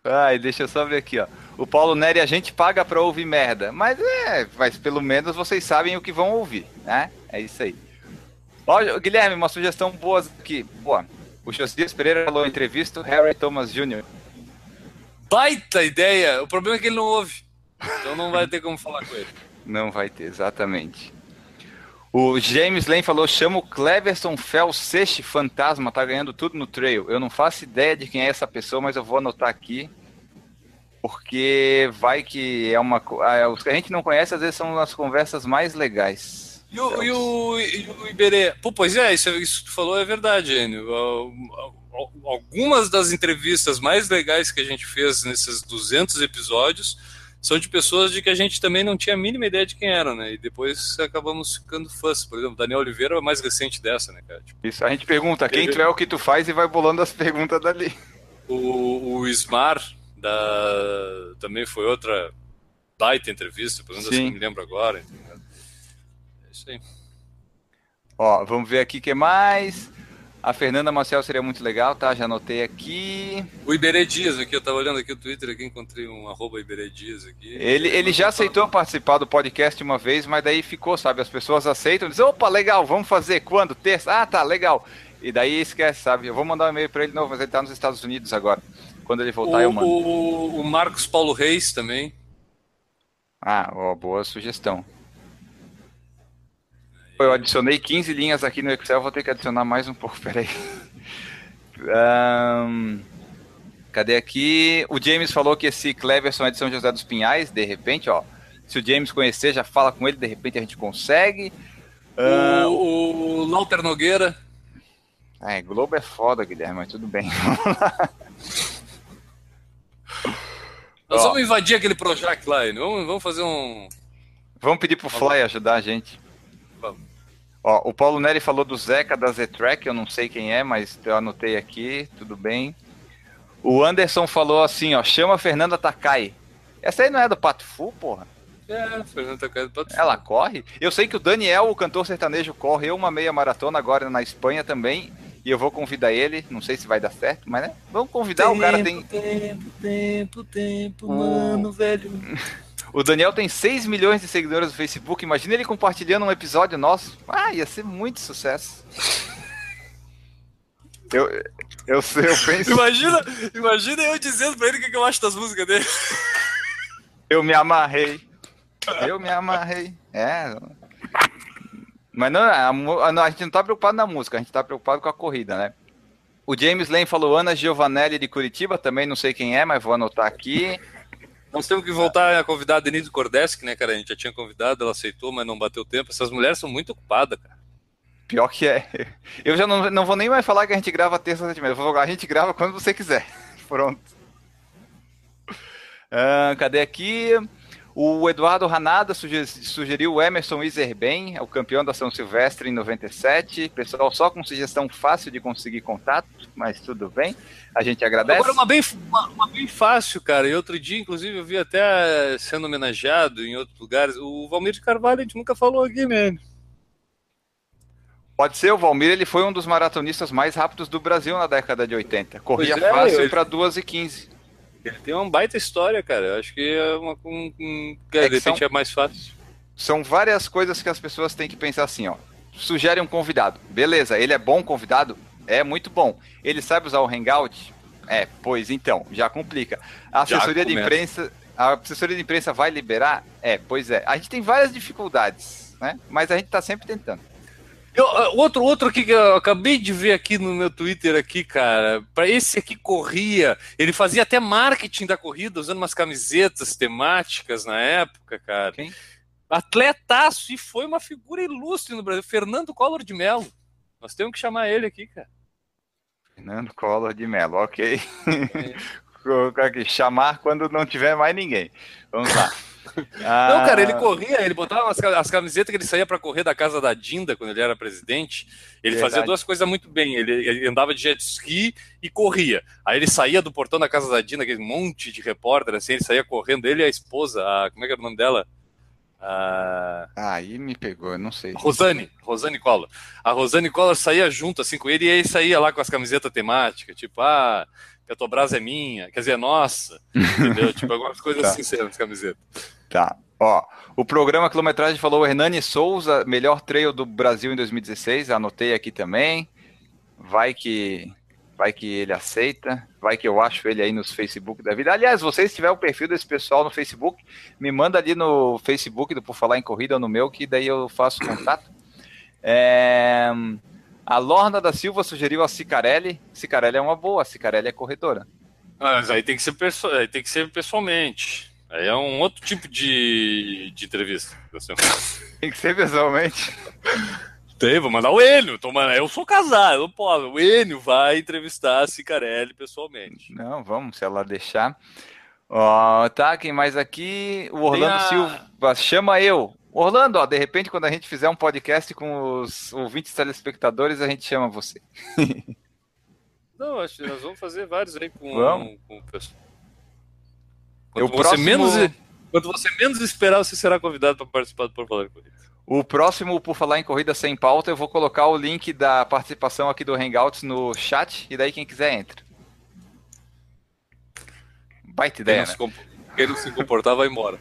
Ai, deixa eu só ver aqui, ó. O Paulo Neri, a gente paga pra ouvir merda. Mas é, mas pelo menos vocês sabem o que vão ouvir, né? É isso aí. Ó, Guilherme, uma sugestão boa aqui. Boa. O Josias Pereira falou entrevista Harry Thomas Jr. Baita ideia! O problema é que ele não ouve. Então não vai ter como falar com ele. Não vai ter, exatamente. O James Lane falou: chama o Cleverson Felseche Fantasma, tá ganhando tudo no trail. Eu não faço ideia de quem é essa pessoa, mas eu vou anotar aqui. Porque vai que é uma. Ah, os que a gente não conhece, às vezes são as conversas mais legais. E o, e o, e o Iberê? Pô, pois é, isso, isso que tu falou é verdade, Enio. Algumas das entrevistas mais legais que a gente fez nesses 200 episódios são de pessoas de que a gente também não tinha a mínima ideia de quem eram, né? E depois acabamos ficando fãs. Por exemplo, Daniel Oliveira é mais recente dessa, né, cara? Tipo, Isso, a gente pergunta quem tu é, o que tu faz e vai bolando as perguntas dali. O, o Ismar da... também foi outra baita entrevista, pelo menos assim me lembro agora. Entendeu? É isso aí. Ó, vamos ver aqui o que mais. A Fernanda Marcel seria muito legal, tá? Já anotei aqui. O Iberê Dias aqui, eu tava olhando aqui o Twitter aqui, encontrei um arroba Iberê Dias aqui. Ele, ele já aceitou participar do podcast uma vez, mas daí ficou, sabe? As pessoas aceitam, dizem, opa, legal, vamos fazer. Quando? Terça? Ah, tá, legal. E daí esquece, sabe? Eu vou mandar um e-mail para ele novo, mas ele tá nos Estados Unidos agora. Quando ele voltar, o, eu mando. O, o Marcos Paulo Reis também. Ah, ó, boa sugestão. Eu adicionei 15 linhas aqui no Excel, vou ter que adicionar mais um pouco, peraí. Um, cadê aqui? O James falou que esse Cleverson é de São José dos Pinhais, de repente, ó. Se o James conhecer, já fala com ele, de repente a gente consegue. Uh, o, o Lauter Nogueira. É, Globo é foda, Guilherme, mas tudo bem. Nós ó, vamos invadir aquele Projac lá, vamos, vamos fazer um. Vamos pedir pro Fly ajudar a gente. Ó, o Paulo Neri falou do Zeca da Z-Track, eu não sei quem é, mas eu anotei aqui, tudo bem. O Anderson falou assim, ó, chama a Fernanda Takai. Essa aí não é do Pato Fu, porra? É, Fernanda Takai é do Pato Fu. Ela corre? Eu sei que o Daniel, o cantor sertanejo, correu uma meia maratona agora na Espanha também. E eu vou convidar ele, não sei se vai dar certo, mas né? Vamos convidar, tempo, o cara tem. Tempo, tempo, tempo, mano, velho. O Daniel tem 6 milhões de seguidores no Facebook. Imagina ele compartilhando um episódio nosso. Ah, ia ser muito sucesso. Eu, eu, eu penso. Imagina, imagina eu dizendo pra ele o que eu acho das músicas dele. Eu me amarrei. Eu me amarrei. É. Mas não, a, a, gente não tá preocupado na música, a gente tá preocupado com a corrida, né? O James Lane falou Ana Giovanelli de Curitiba, também não sei quem é, mas vou anotar aqui. Nós temos que voltar a convidar a Denise Kordeski, né, cara? A gente já tinha convidado, ela aceitou, mas não bateu tempo. Essas mulheres são muito ocupadas, cara. Pior que é. Eu já não, não vou nem mais falar que a gente grava terça e vou A gente grava quando você quiser. Pronto. Uh, cadê aqui? O Eduardo Ranada sugeriu o Emerson Iserben, é o campeão da São Silvestre em 97. Pessoal, só com sugestão fácil de conseguir contato, mas tudo bem. A gente agradece. Agora, uma bem, uma, uma bem fácil, cara. E outro dia, inclusive, eu vi até sendo homenageado em outros lugares. O Valmir de Carvalho, a gente nunca falou aqui, né? Pode ser, o Valmir ele foi um dos maratonistas mais rápidos do Brasil na década de 80. Corria é, fácil eu... para 2 e 15. Ele tem uma baita história, cara. Eu acho que é uma. Um, um, é, de repente são, é mais fácil. São várias coisas que as pessoas têm que pensar assim, ó. Sugere um convidado. Beleza, ele é bom convidado? É muito bom. Ele sabe usar o Hangout? É, pois então, já complica. A assessoria de imprensa. A assessoria de imprensa vai liberar? É, pois é. A gente tem várias dificuldades, né? Mas a gente tá sempre tentando. Eu, ah, outro, outro aqui que eu acabei de ver aqui no meu Twitter aqui, cara, para esse aqui corria, ele fazia até marketing da corrida, usando umas camisetas temáticas na época, cara. Quem? Atletaço, e foi uma figura ilustre no Brasil, Fernando Collor de Mello. Nós temos que chamar ele aqui, cara. Fernando Collor de Mello, ok. É. Chamar quando não tiver mais ninguém. Vamos lá. Ah. Não, cara, ele corria, ele botava as, as camisetas que ele saía para correr da casa da Dinda quando ele era presidente. Ele Verdade. fazia duas coisas muito bem. Ele, ele, andava de jet ski e corria. Aí ele saía do portão da casa da Dinda, aquele monte de repórter, assim, ele saía correndo. Ele e a esposa, a, como é que era o nome dela? Ah, aí me pegou, não sei. Rosane, Rosane Collor. A Rosane Collor saía junto assim com ele e aí saía lá com as camisetas temáticas, tipo, ah, Petrobras é minha, quer dizer, é nossa, entendeu? tipo, algumas coisas tá. assim nas camisetas. Tá. Ó, o programa Quilometragem falou Hernani Souza, melhor trail do Brasil em 2016. Anotei aqui também. Vai que vai que ele aceita, vai que eu acho ele aí nos Facebook da vida. Aliás, vocês se tiver o perfil desse pessoal no Facebook, me manda ali no Facebook do Por Falar em Corrida ou no meu, que daí eu faço contato. É... A Lorna da Silva sugeriu a Cicarelli. Cicarelli é uma boa, a Cicarelli é corredora. Ah, mas aí tem que ser, perso... tem que ser pessoalmente. Aí é um outro tipo de, de entrevista. Tem que ser pessoalmente. Tem, vou mandar o Enio. Tô, mano, eu sou casado, eu posso. O Enio vai entrevistar a Cicarelli pessoalmente. Não, vamos, se ela deixar. Ó, tá, quem mais aqui? O Orlando a... Silva, chama eu. Orlando, ó, de repente, quando a gente fizer um podcast com os ouvintes telespectadores, a gente chama você. Não, acho que nós vamos fazer vários aí com, vamos. com o pessoal. Quando, você próximo... menos, quando você menos esperar, você será convidado para participar do Por Falar em Corrida. O próximo Por Falar em Corrida Sem Pauta, eu vou colocar o link da participação aqui do Hangouts no chat, e daí quem quiser entra. Baita ideia, quem não, né? se, quem não se comportar vai embora.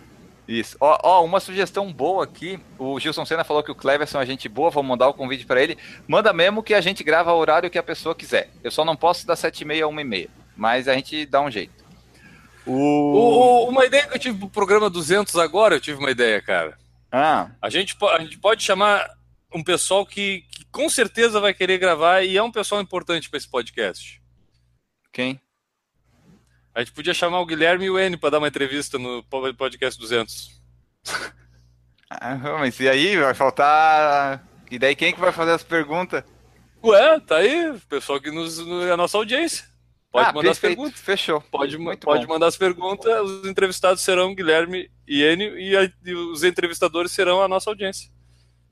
Isso. Ó, ó, uma sugestão boa aqui. O Gilson Senna falou que o Cleverson é gente boa, vou mandar o convite para ele. Manda mesmo que a gente grava o horário que a pessoa quiser. Eu só não posso das 7h30 a 1h30, mas a gente dá um jeito. O... O, uma ideia que eu tive pro programa 200 agora, eu tive uma ideia, cara. Ah. A gente, a gente pode chamar um pessoal que, que com certeza vai querer gravar e é um pessoal importante para esse podcast. Quem? A gente podia chamar o Guilherme e o N para dar uma entrevista no podcast 200. Ah, mas e aí? Vai faltar. E daí quem que vai fazer as perguntas? Ué, tá aí, o pessoal que nos. É a nossa audiência. Pode ah, mandar perfeito. as perguntas. Fechou. Pode, pode mandar as perguntas. Os entrevistados serão Guilherme e Enio e, a, e, os entrevistadores serão a nossa audiência.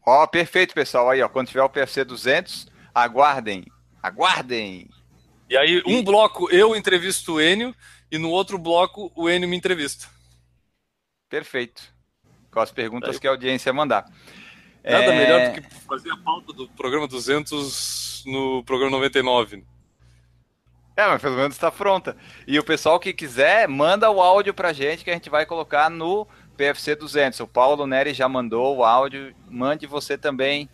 Ó, perfeito, pessoal. Aí, ó, quando tiver o PFC 200, aguardem, aguardem. E aí, um bloco eu entrevisto o Enio e no outro bloco o Enio me entrevista. Perfeito. Com as perguntas aí. que a audiência mandar. Nada é... melhor do que fazer a pauta do programa 200 no programa 99. É, mas pelo menos está pronta. E o pessoal que quiser, manda o áudio pra gente que a gente vai colocar no PFC 200. O Paulo Neri já mandou o áudio. Mande você também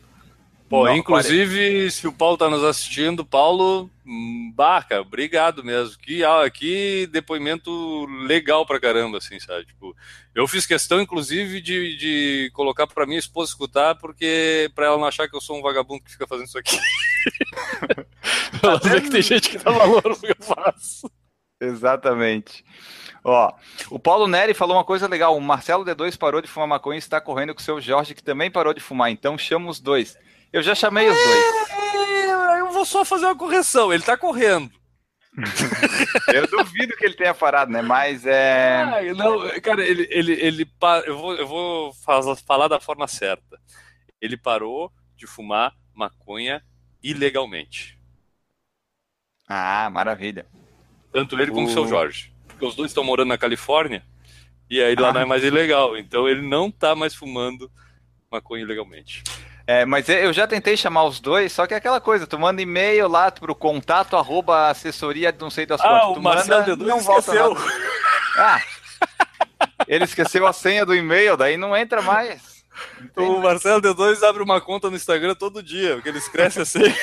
Pô, Não, inclusive, se o Paulo tá nos assistindo, Paulo, hum, barca, obrigado mesmo. Que, que depoimento legal pra caramba, assim, sabe? Tipo, eu fiz questão, inclusive, de, de colocar pra minha esposa escutar, porque pra ela não achar que eu sou um vagabundo que fica fazendo isso aqui. ela vê que tem gente que dá valor no que eu faço. Exatamente. Ó, o Paulo Neri falou uma coisa legal. O Marcelo D2 parou de fumar maconha e está correndo com o seu Jorge, que também parou de fumar. Então chama os dois. Eu já chamei os dois. É, eu vou só fazer uma correção. Ele tá correndo. eu duvido que ele tenha parado, né? Mas é. Ah, não, cara, ele, ele, ele eu vou, eu vou falar da forma certa. Ele parou de fumar maconha ilegalmente. Ah, maravilha. Tanto ele como o seu Jorge. Porque os dois estão morando na Califórnia e aí lá ah. não é mais ilegal. Então ele não tá mais fumando maconha ilegalmente. É, mas eu já tentei chamar os dois, só que é aquela coisa, tu manda e-mail lá pro contato, arroba assessoria, não sei das ah, quantas. Tu manda, não volta esqueceu. Ah, ele esqueceu a senha do e-mail, daí não entra mais. O Marcelo D2 abre uma conta no Instagram todo dia, porque eles crescem assim.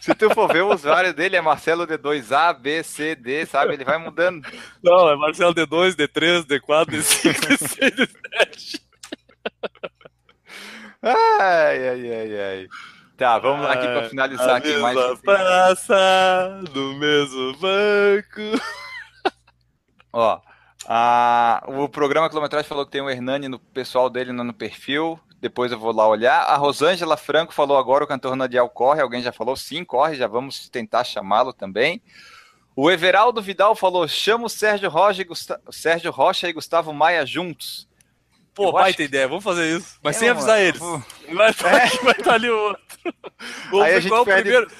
Se tu for ver o usuário dele, é Marcelo D2A, B, C, D, sabe? Ele vai mudando. Não, é Marcelo D2, D3, D4, D5, D6, D7. Ai, ai, ai, ai. Tá, vamos lá aqui para finalizar a aqui mais. praça, no mesmo banco. Ó, a, o programa Quilometragem falou que tem o Hernani no pessoal dele no, no perfil. Depois eu vou lá olhar. A Rosângela Franco falou agora o cantor Nadial corre. Alguém já falou? Sim, corre. Já vamos tentar chamá-lo também. O Everaldo Vidal falou: chama o Sérgio Rocha, e Sérgio Rocha e Gustavo Maia juntos. Pô, vai ter ideia, vamos fazer isso. Mas é, sem avisar eles. Vou... Vai estar é. vai estar ali o outro. Vamos Aí ver qual é o primeiro.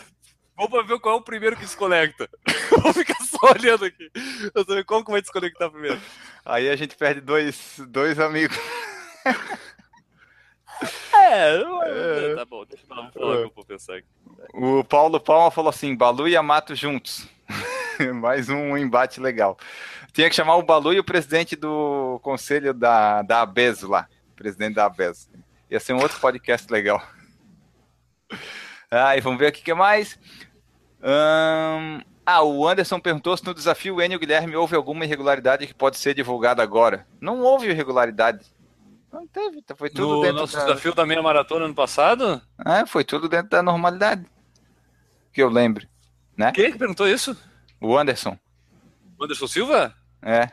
Vamos ver qual é o primeiro que desconecta. Vou ficar só olhando aqui. Eu saber qual que vai desconectar primeiro. Aí a gente perde dois, dois amigos. É, é, tá bom, deixa eu falar, falar que eu vou pensar aqui. O Paulo Palma falou assim: Balu e Amato juntos. Mais um embate legal. Tinha que chamar o Balu e o presidente do conselho da, da ABES lá. Presidente da ABES. Ia ser um outro podcast legal. Aí, vamos ver aqui o que mais. Um... Ah, o Anderson perguntou se no desafio Enio Guilherme houve alguma irregularidade que pode ser divulgada agora. Não houve irregularidade. Não teve, tá, foi tudo no dentro nosso da... desafio da meia maratona ano passado? É, foi tudo dentro da normalidade. Que eu lembro, né? Quem que perguntou isso? O Anderson. O Anderson Silva? É.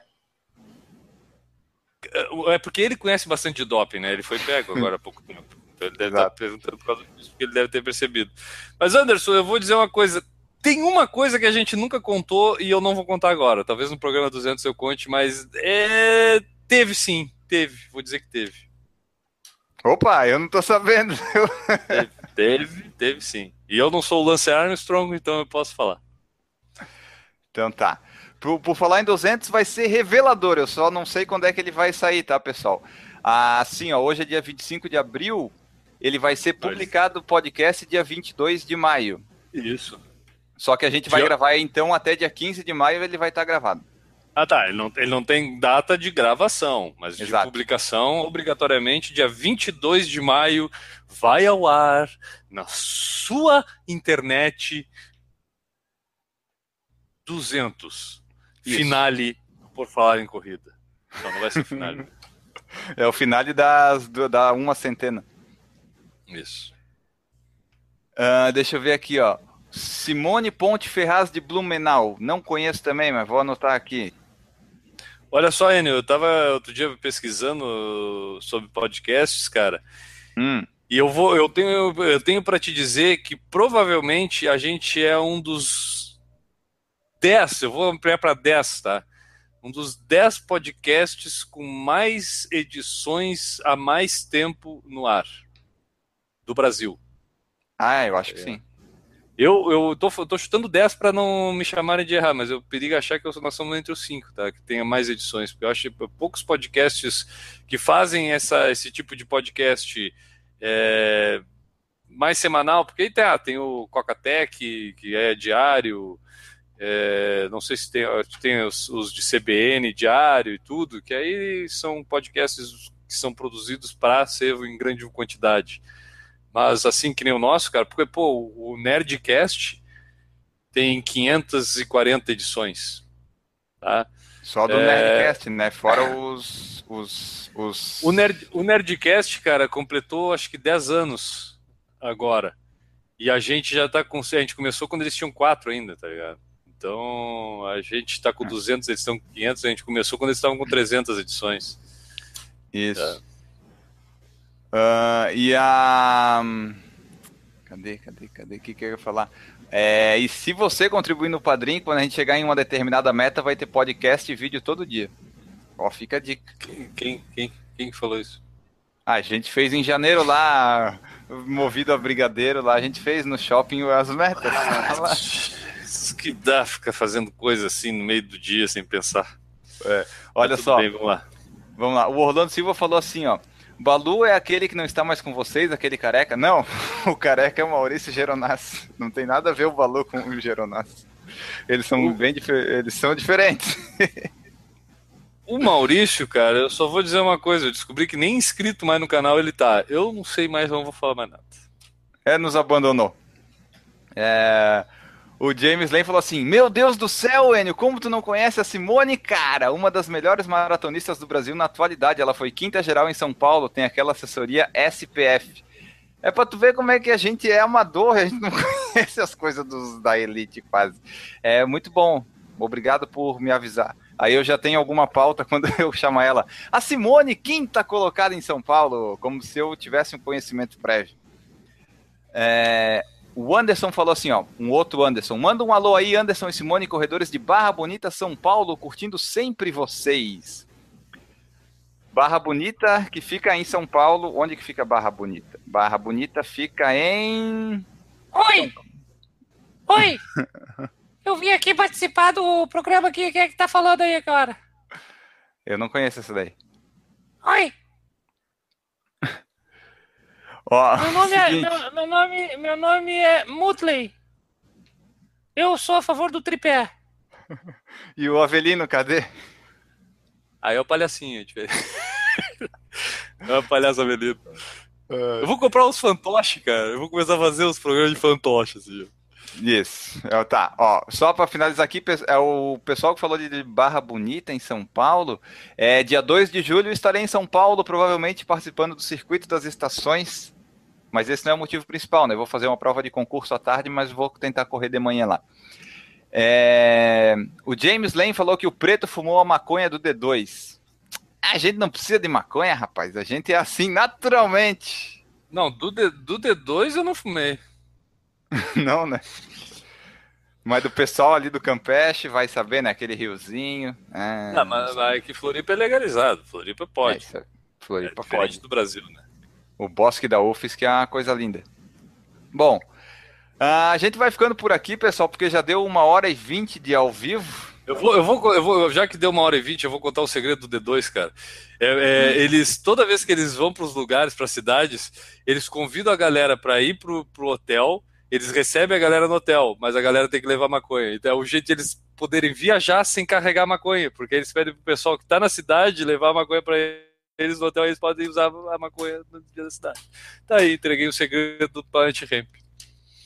É porque ele conhece bastante de doping, né? Ele foi pego agora há pouco tempo. Então ele deve Exato. estar perguntando por causa disso, porque ele deve ter percebido. Mas, Anderson, eu vou dizer uma coisa. Tem uma coisa que a gente nunca contou e eu não vou contar agora. Talvez no programa 200 eu conte, mas é... teve sim. Teve. Vou dizer que teve. Opa, eu não tô sabendo. teve, teve, teve sim. E eu não sou o Lance Armstrong, então eu posso falar. Então tá. Por, por, falar em 200, vai ser revelador. Eu só não sei quando é que ele vai sair, tá, pessoal? Assim, ó, hoje é dia 25 de abril. Ele vai ser publicado o podcast dia 22 de maio. Isso. Só que a gente vai dia... gravar então até dia 15 de maio ele vai estar gravado. Ah, tá. Ele não, ele não tem data de gravação, mas Exato. de publicação, obrigatoriamente, dia 22 de maio, vai ao ar na sua internet 200. Isso. Finale por falar em corrida. Então não vai ser finale. é o finale das, da uma centena. Isso. Uh, deixa eu ver aqui, ó. Simone Ponte Ferraz de Blumenau. Não conheço também, mas vou anotar aqui. Olha só, Enio, eu tava outro dia pesquisando sobre podcasts, cara. Hum. E eu vou, eu tenho, eu tenho para te dizer que provavelmente a gente é um dos 10, eu vou ampliar para 10, tá? Um dos 10 podcasts com mais edições há mais tempo no ar. do Brasil. Ah, eu acho que é. sim. Eu, eu tô, tô chutando 10 para não me chamarem de errar, mas eu perigo achar que nós somos entre os 5, tá? Que tenha mais edições. Porque eu acho que poucos podcasts que fazem essa, esse tipo de podcast é, mais semanal, porque aí tem, ah, tem o Coca-Tech, que é diário, é, não sei se tem, tem os, os, de CBN diário e tudo, que aí são podcasts que são produzidos para ser em grande quantidade. Mas assim que nem o nosso, cara, porque pô, o Nerdcast tem 540 edições, tá? Só do é... Nerdcast, né? Fora os, os, os... O, Nerd, o Nerdcast, cara, completou acho que 10 anos agora. E a gente já tá com. A gente começou quando eles tinham 4 ainda, tá ligado? Então a gente tá com 200, eles estão com 500, a gente começou quando eles estavam com 300 edições. Isso. Uh, e a. Cadê, cadê, cadê? O que, que eu ia falar? É, e se você contribuir no Padrim, quando a gente chegar em uma determinada meta, vai ter podcast e vídeo todo dia. Ó, fica a dica. Quem, quem, quem falou isso? Ah, a gente fez em janeiro lá, movido a brigadeiro lá, a gente fez no shopping as metas. Ah, que dá ficar fazendo coisa assim no meio do dia sem pensar. É, olha só. Bem, vamos lá. Vamos lá. O Orlando Silva falou assim, ó. Balu é aquele que não está mais com vocês, aquele careca? Não, o careca é o Maurício Geronassi. Não tem nada a ver o Balu com o Geronassi. Eles são o... bem eles são diferentes. O Maurício, cara, eu só vou dizer uma coisa, eu descobri que nem inscrito mais no canal ele tá. Eu não sei mais, não vou falar mais nada. É, nos abandonou. É... O James Lane falou assim: Meu Deus do céu, Enio, como tu não conhece a Simone, cara? Uma das melhores maratonistas do Brasil na atualidade. Ela foi quinta geral em São Paulo, tem aquela assessoria SPF. É pra tu ver como é que a gente é amador, a gente não conhece as coisas dos, da elite quase. É muito bom. Obrigado por me avisar. Aí eu já tenho alguma pauta quando eu chamo ela. A Simone, quinta colocada em São Paulo, como se eu tivesse um conhecimento prévio. É, o Anderson falou assim, ó, um outro Anderson. Manda um alô aí, Anderson e Simone, corredores de Barra Bonita, São Paulo, curtindo sempre vocês. Barra Bonita, que fica em São Paulo. Onde que fica Barra Bonita? Barra Bonita fica em. Oi! Oi! Eu vim aqui participar do programa aqui. Quem é que tá falando aí agora? Eu não conheço essa daí. Oi! Ó, meu, nome é, meu, meu, nome, meu nome é Mutley. Eu sou a favor do tripé. e o Avelino, cadê? Aí é o palhacinho, é o palhaço Avelino. É. Eu vou comprar uns fantoches, cara. Eu vou começar a fazer os programas de fantoches, assim. Isso. É, tá, ó, só para finalizar aqui, é o pessoal que falou de Barra Bonita em São Paulo. É dia 2 de julho estarei em São Paulo, provavelmente participando do circuito das estações mas esse não é o motivo principal, né? Eu vou fazer uma prova de concurso à tarde, mas vou tentar correr de manhã lá. É... O James Lane falou que o preto fumou a maconha do D2. A gente não precisa de maconha, rapaz. A gente é assim naturalmente. Não, do, D, do D2 eu não fumei. não, né? Mas do pessoal ali do Campeche vai saber, né? Aquele riozinho. É... Não, mas, mas é que Floripa é legalizado. Floripa pode. É, Floripa é pode. do Brasil, né? O Bosque da UFES, que é uma coisa linda. Bom, a gente vai ficando por aqui, pessoal, porque já deu uma hora e vinte de ao vivo. Eu vou, eu vou, eu vou, já que deu uma hora e vinte, eu vou contar o segredo do D2, cara. É, é, eles, toda vez que eles vão para os lugares, para cidades, eles convidam a galera para ir pro, pro hotel, eles recebem a galera no hotel, mas a galera tem que levar maconha. Então é o jeito de eles poderem viajar sem carregar maconha, porque eles pedem pro pessoal que está na cidade levar a maconha para eles no hotel eles podem usar a maconha no dia da cidade. Tá aí, entreguei o segredo do Planet Ramp.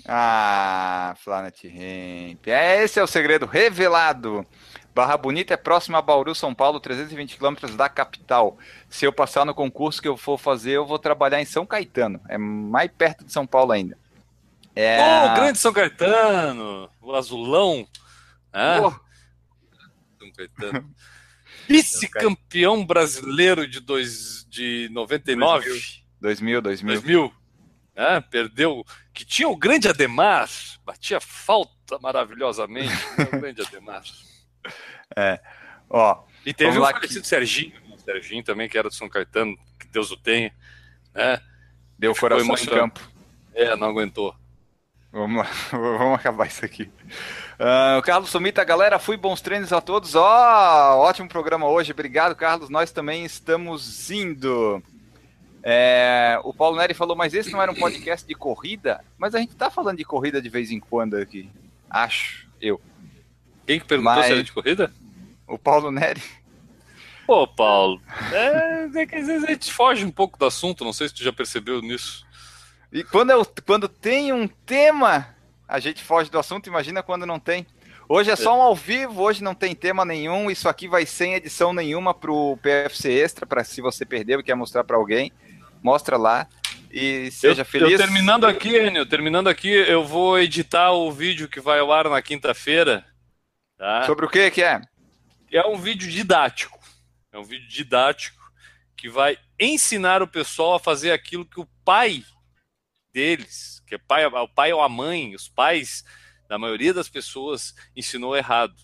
Ah, Planet Ramp. É, esse é o segredo revelado. Barra Bonita é próximo a Bauru, São Paulo, 320 quilômetros da capital. Se eu passar no concurso que eu for fazer, eu vou trabalhar em São Caetano. É mais perto de São Paulo ainda. É... Oh, grande São Caetano! O azulão! Ah. Oh. São Caetano. Vice-campeão brasileiro de, dois, de 99. 2000, 2000. 2000. É, perdeu. Que tinha o grande Ademar. Batia falta maravilhosamente. o grande Ademar. É. Ó, e teve o falecido que... Serginho. Serginho também, que era do São Caetano, que Deus o tenha. Né? Deu coração em campo. É, não aguentou. Vamos lá, vamos acabar isso aqui. Uh, Carlos Sumita, galera, fui bons treinos a todos. Ó, oh, ótimo programa hoje. Obrigado, Carlos. Nós também estamos indo. É, o Paulo Neri falou, mas esse não era um podcast de corrida? Mas a gente tá falando de corrida de vez em quando aqui. Acho, eu. Quem que perguntou mas... se era de corrida? O Paulo Neri. Pô, Paulo, é, é, que às vezes a gente foge um pouco do assunto, não sei se tu já percebeu nisso. E quando, eu, quando tem um tema, a gente foge do assunto, imagina quando não tem. Hoje é só um ao vivo, hoje não tem tema nenhum, isso aqui vai sem edição nenhuma pro PFC Extra, para se você perdeu e quer mostrar para alguém, mostra lá e seja eu, feliz. Eu terminando aqui, Enio, terminando aqui, eu vou editar o vídeo que vai ao ar na quinta-feira. Tá? Sobre o que que é? É um vídeo didático. É um vídeo didático que vai ensinar o pessoal a fazer aquilo que o pai deles, que é pai, o pai ou a mãe, os pais da maioria das pessoas ensinou errado.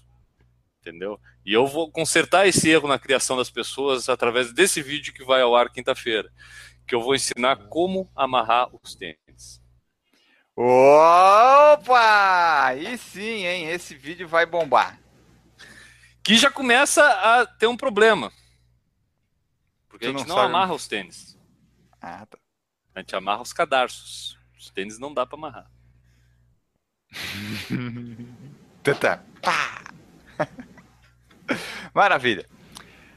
Entendeu? E eu vou consertar esse erro na criação das pessoas através desse vídeo que vai ao ar quinta-feira, que eu vou ensinar como amarrar os tênis. Opa! Aí sim, hein? Esse vídeo vai bombar. Que já começa a ter um problema. Porque tu a gente não, não amarra os tênis. Ah, tá. A gente amarra os cadarços. Os tênis não dá para amarrar. Tata. Pá. Maravilha.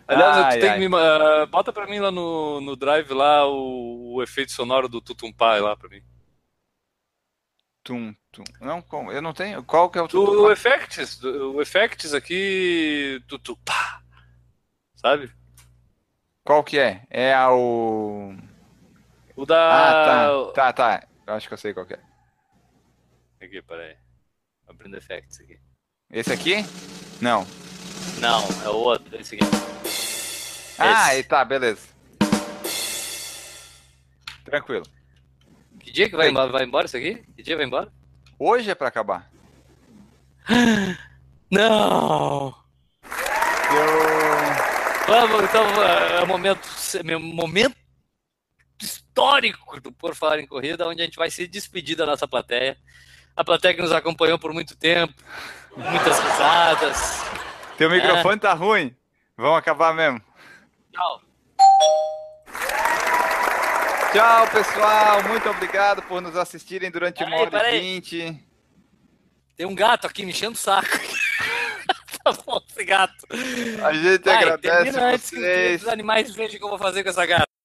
Aliás, ai, ai. Me, uh, bota pra mim lá no, no drive lá o, o efeito sonoro do Tutumpá lá pra mim. Tum, tum. Não? Eu não tenho. Qual que é o Tutumpá? O Effects, o Effects aqui, Tutupá. Sabe? Qual que é? É a o o da. Ah, tá, tá, tá. Eu acho que eu sei qual que é. Aqui, peraí. Abrindo effects aqui. Esse aqui? Não. Não, é o outro, esse aqui. Ah, esse. tá, beleza. Tranquilo. Que dia que vai embora, vai embora isso aqui? Que dia vai embora? Hoje é pra acabar. Não! Eu... Vamos, então, é o momento, momento histórico do Por Falar em Corrida, onde a gente vai se despedir da nossa plateia. A plateia que nos acompanhou por muito tempo, muitas risadas. Teu microfone é. tá ruim. Vamos acabar mesmo. Tchau. Tchau, pessoal. Muito obrigado por nos assistirem durante uma hora e vinte. Tem um gato aqui me enchendo o saco. tá bom, esse gato. A gente Vai, agradece vocês. Os animais vejam o que eu vou fazer com essa gata.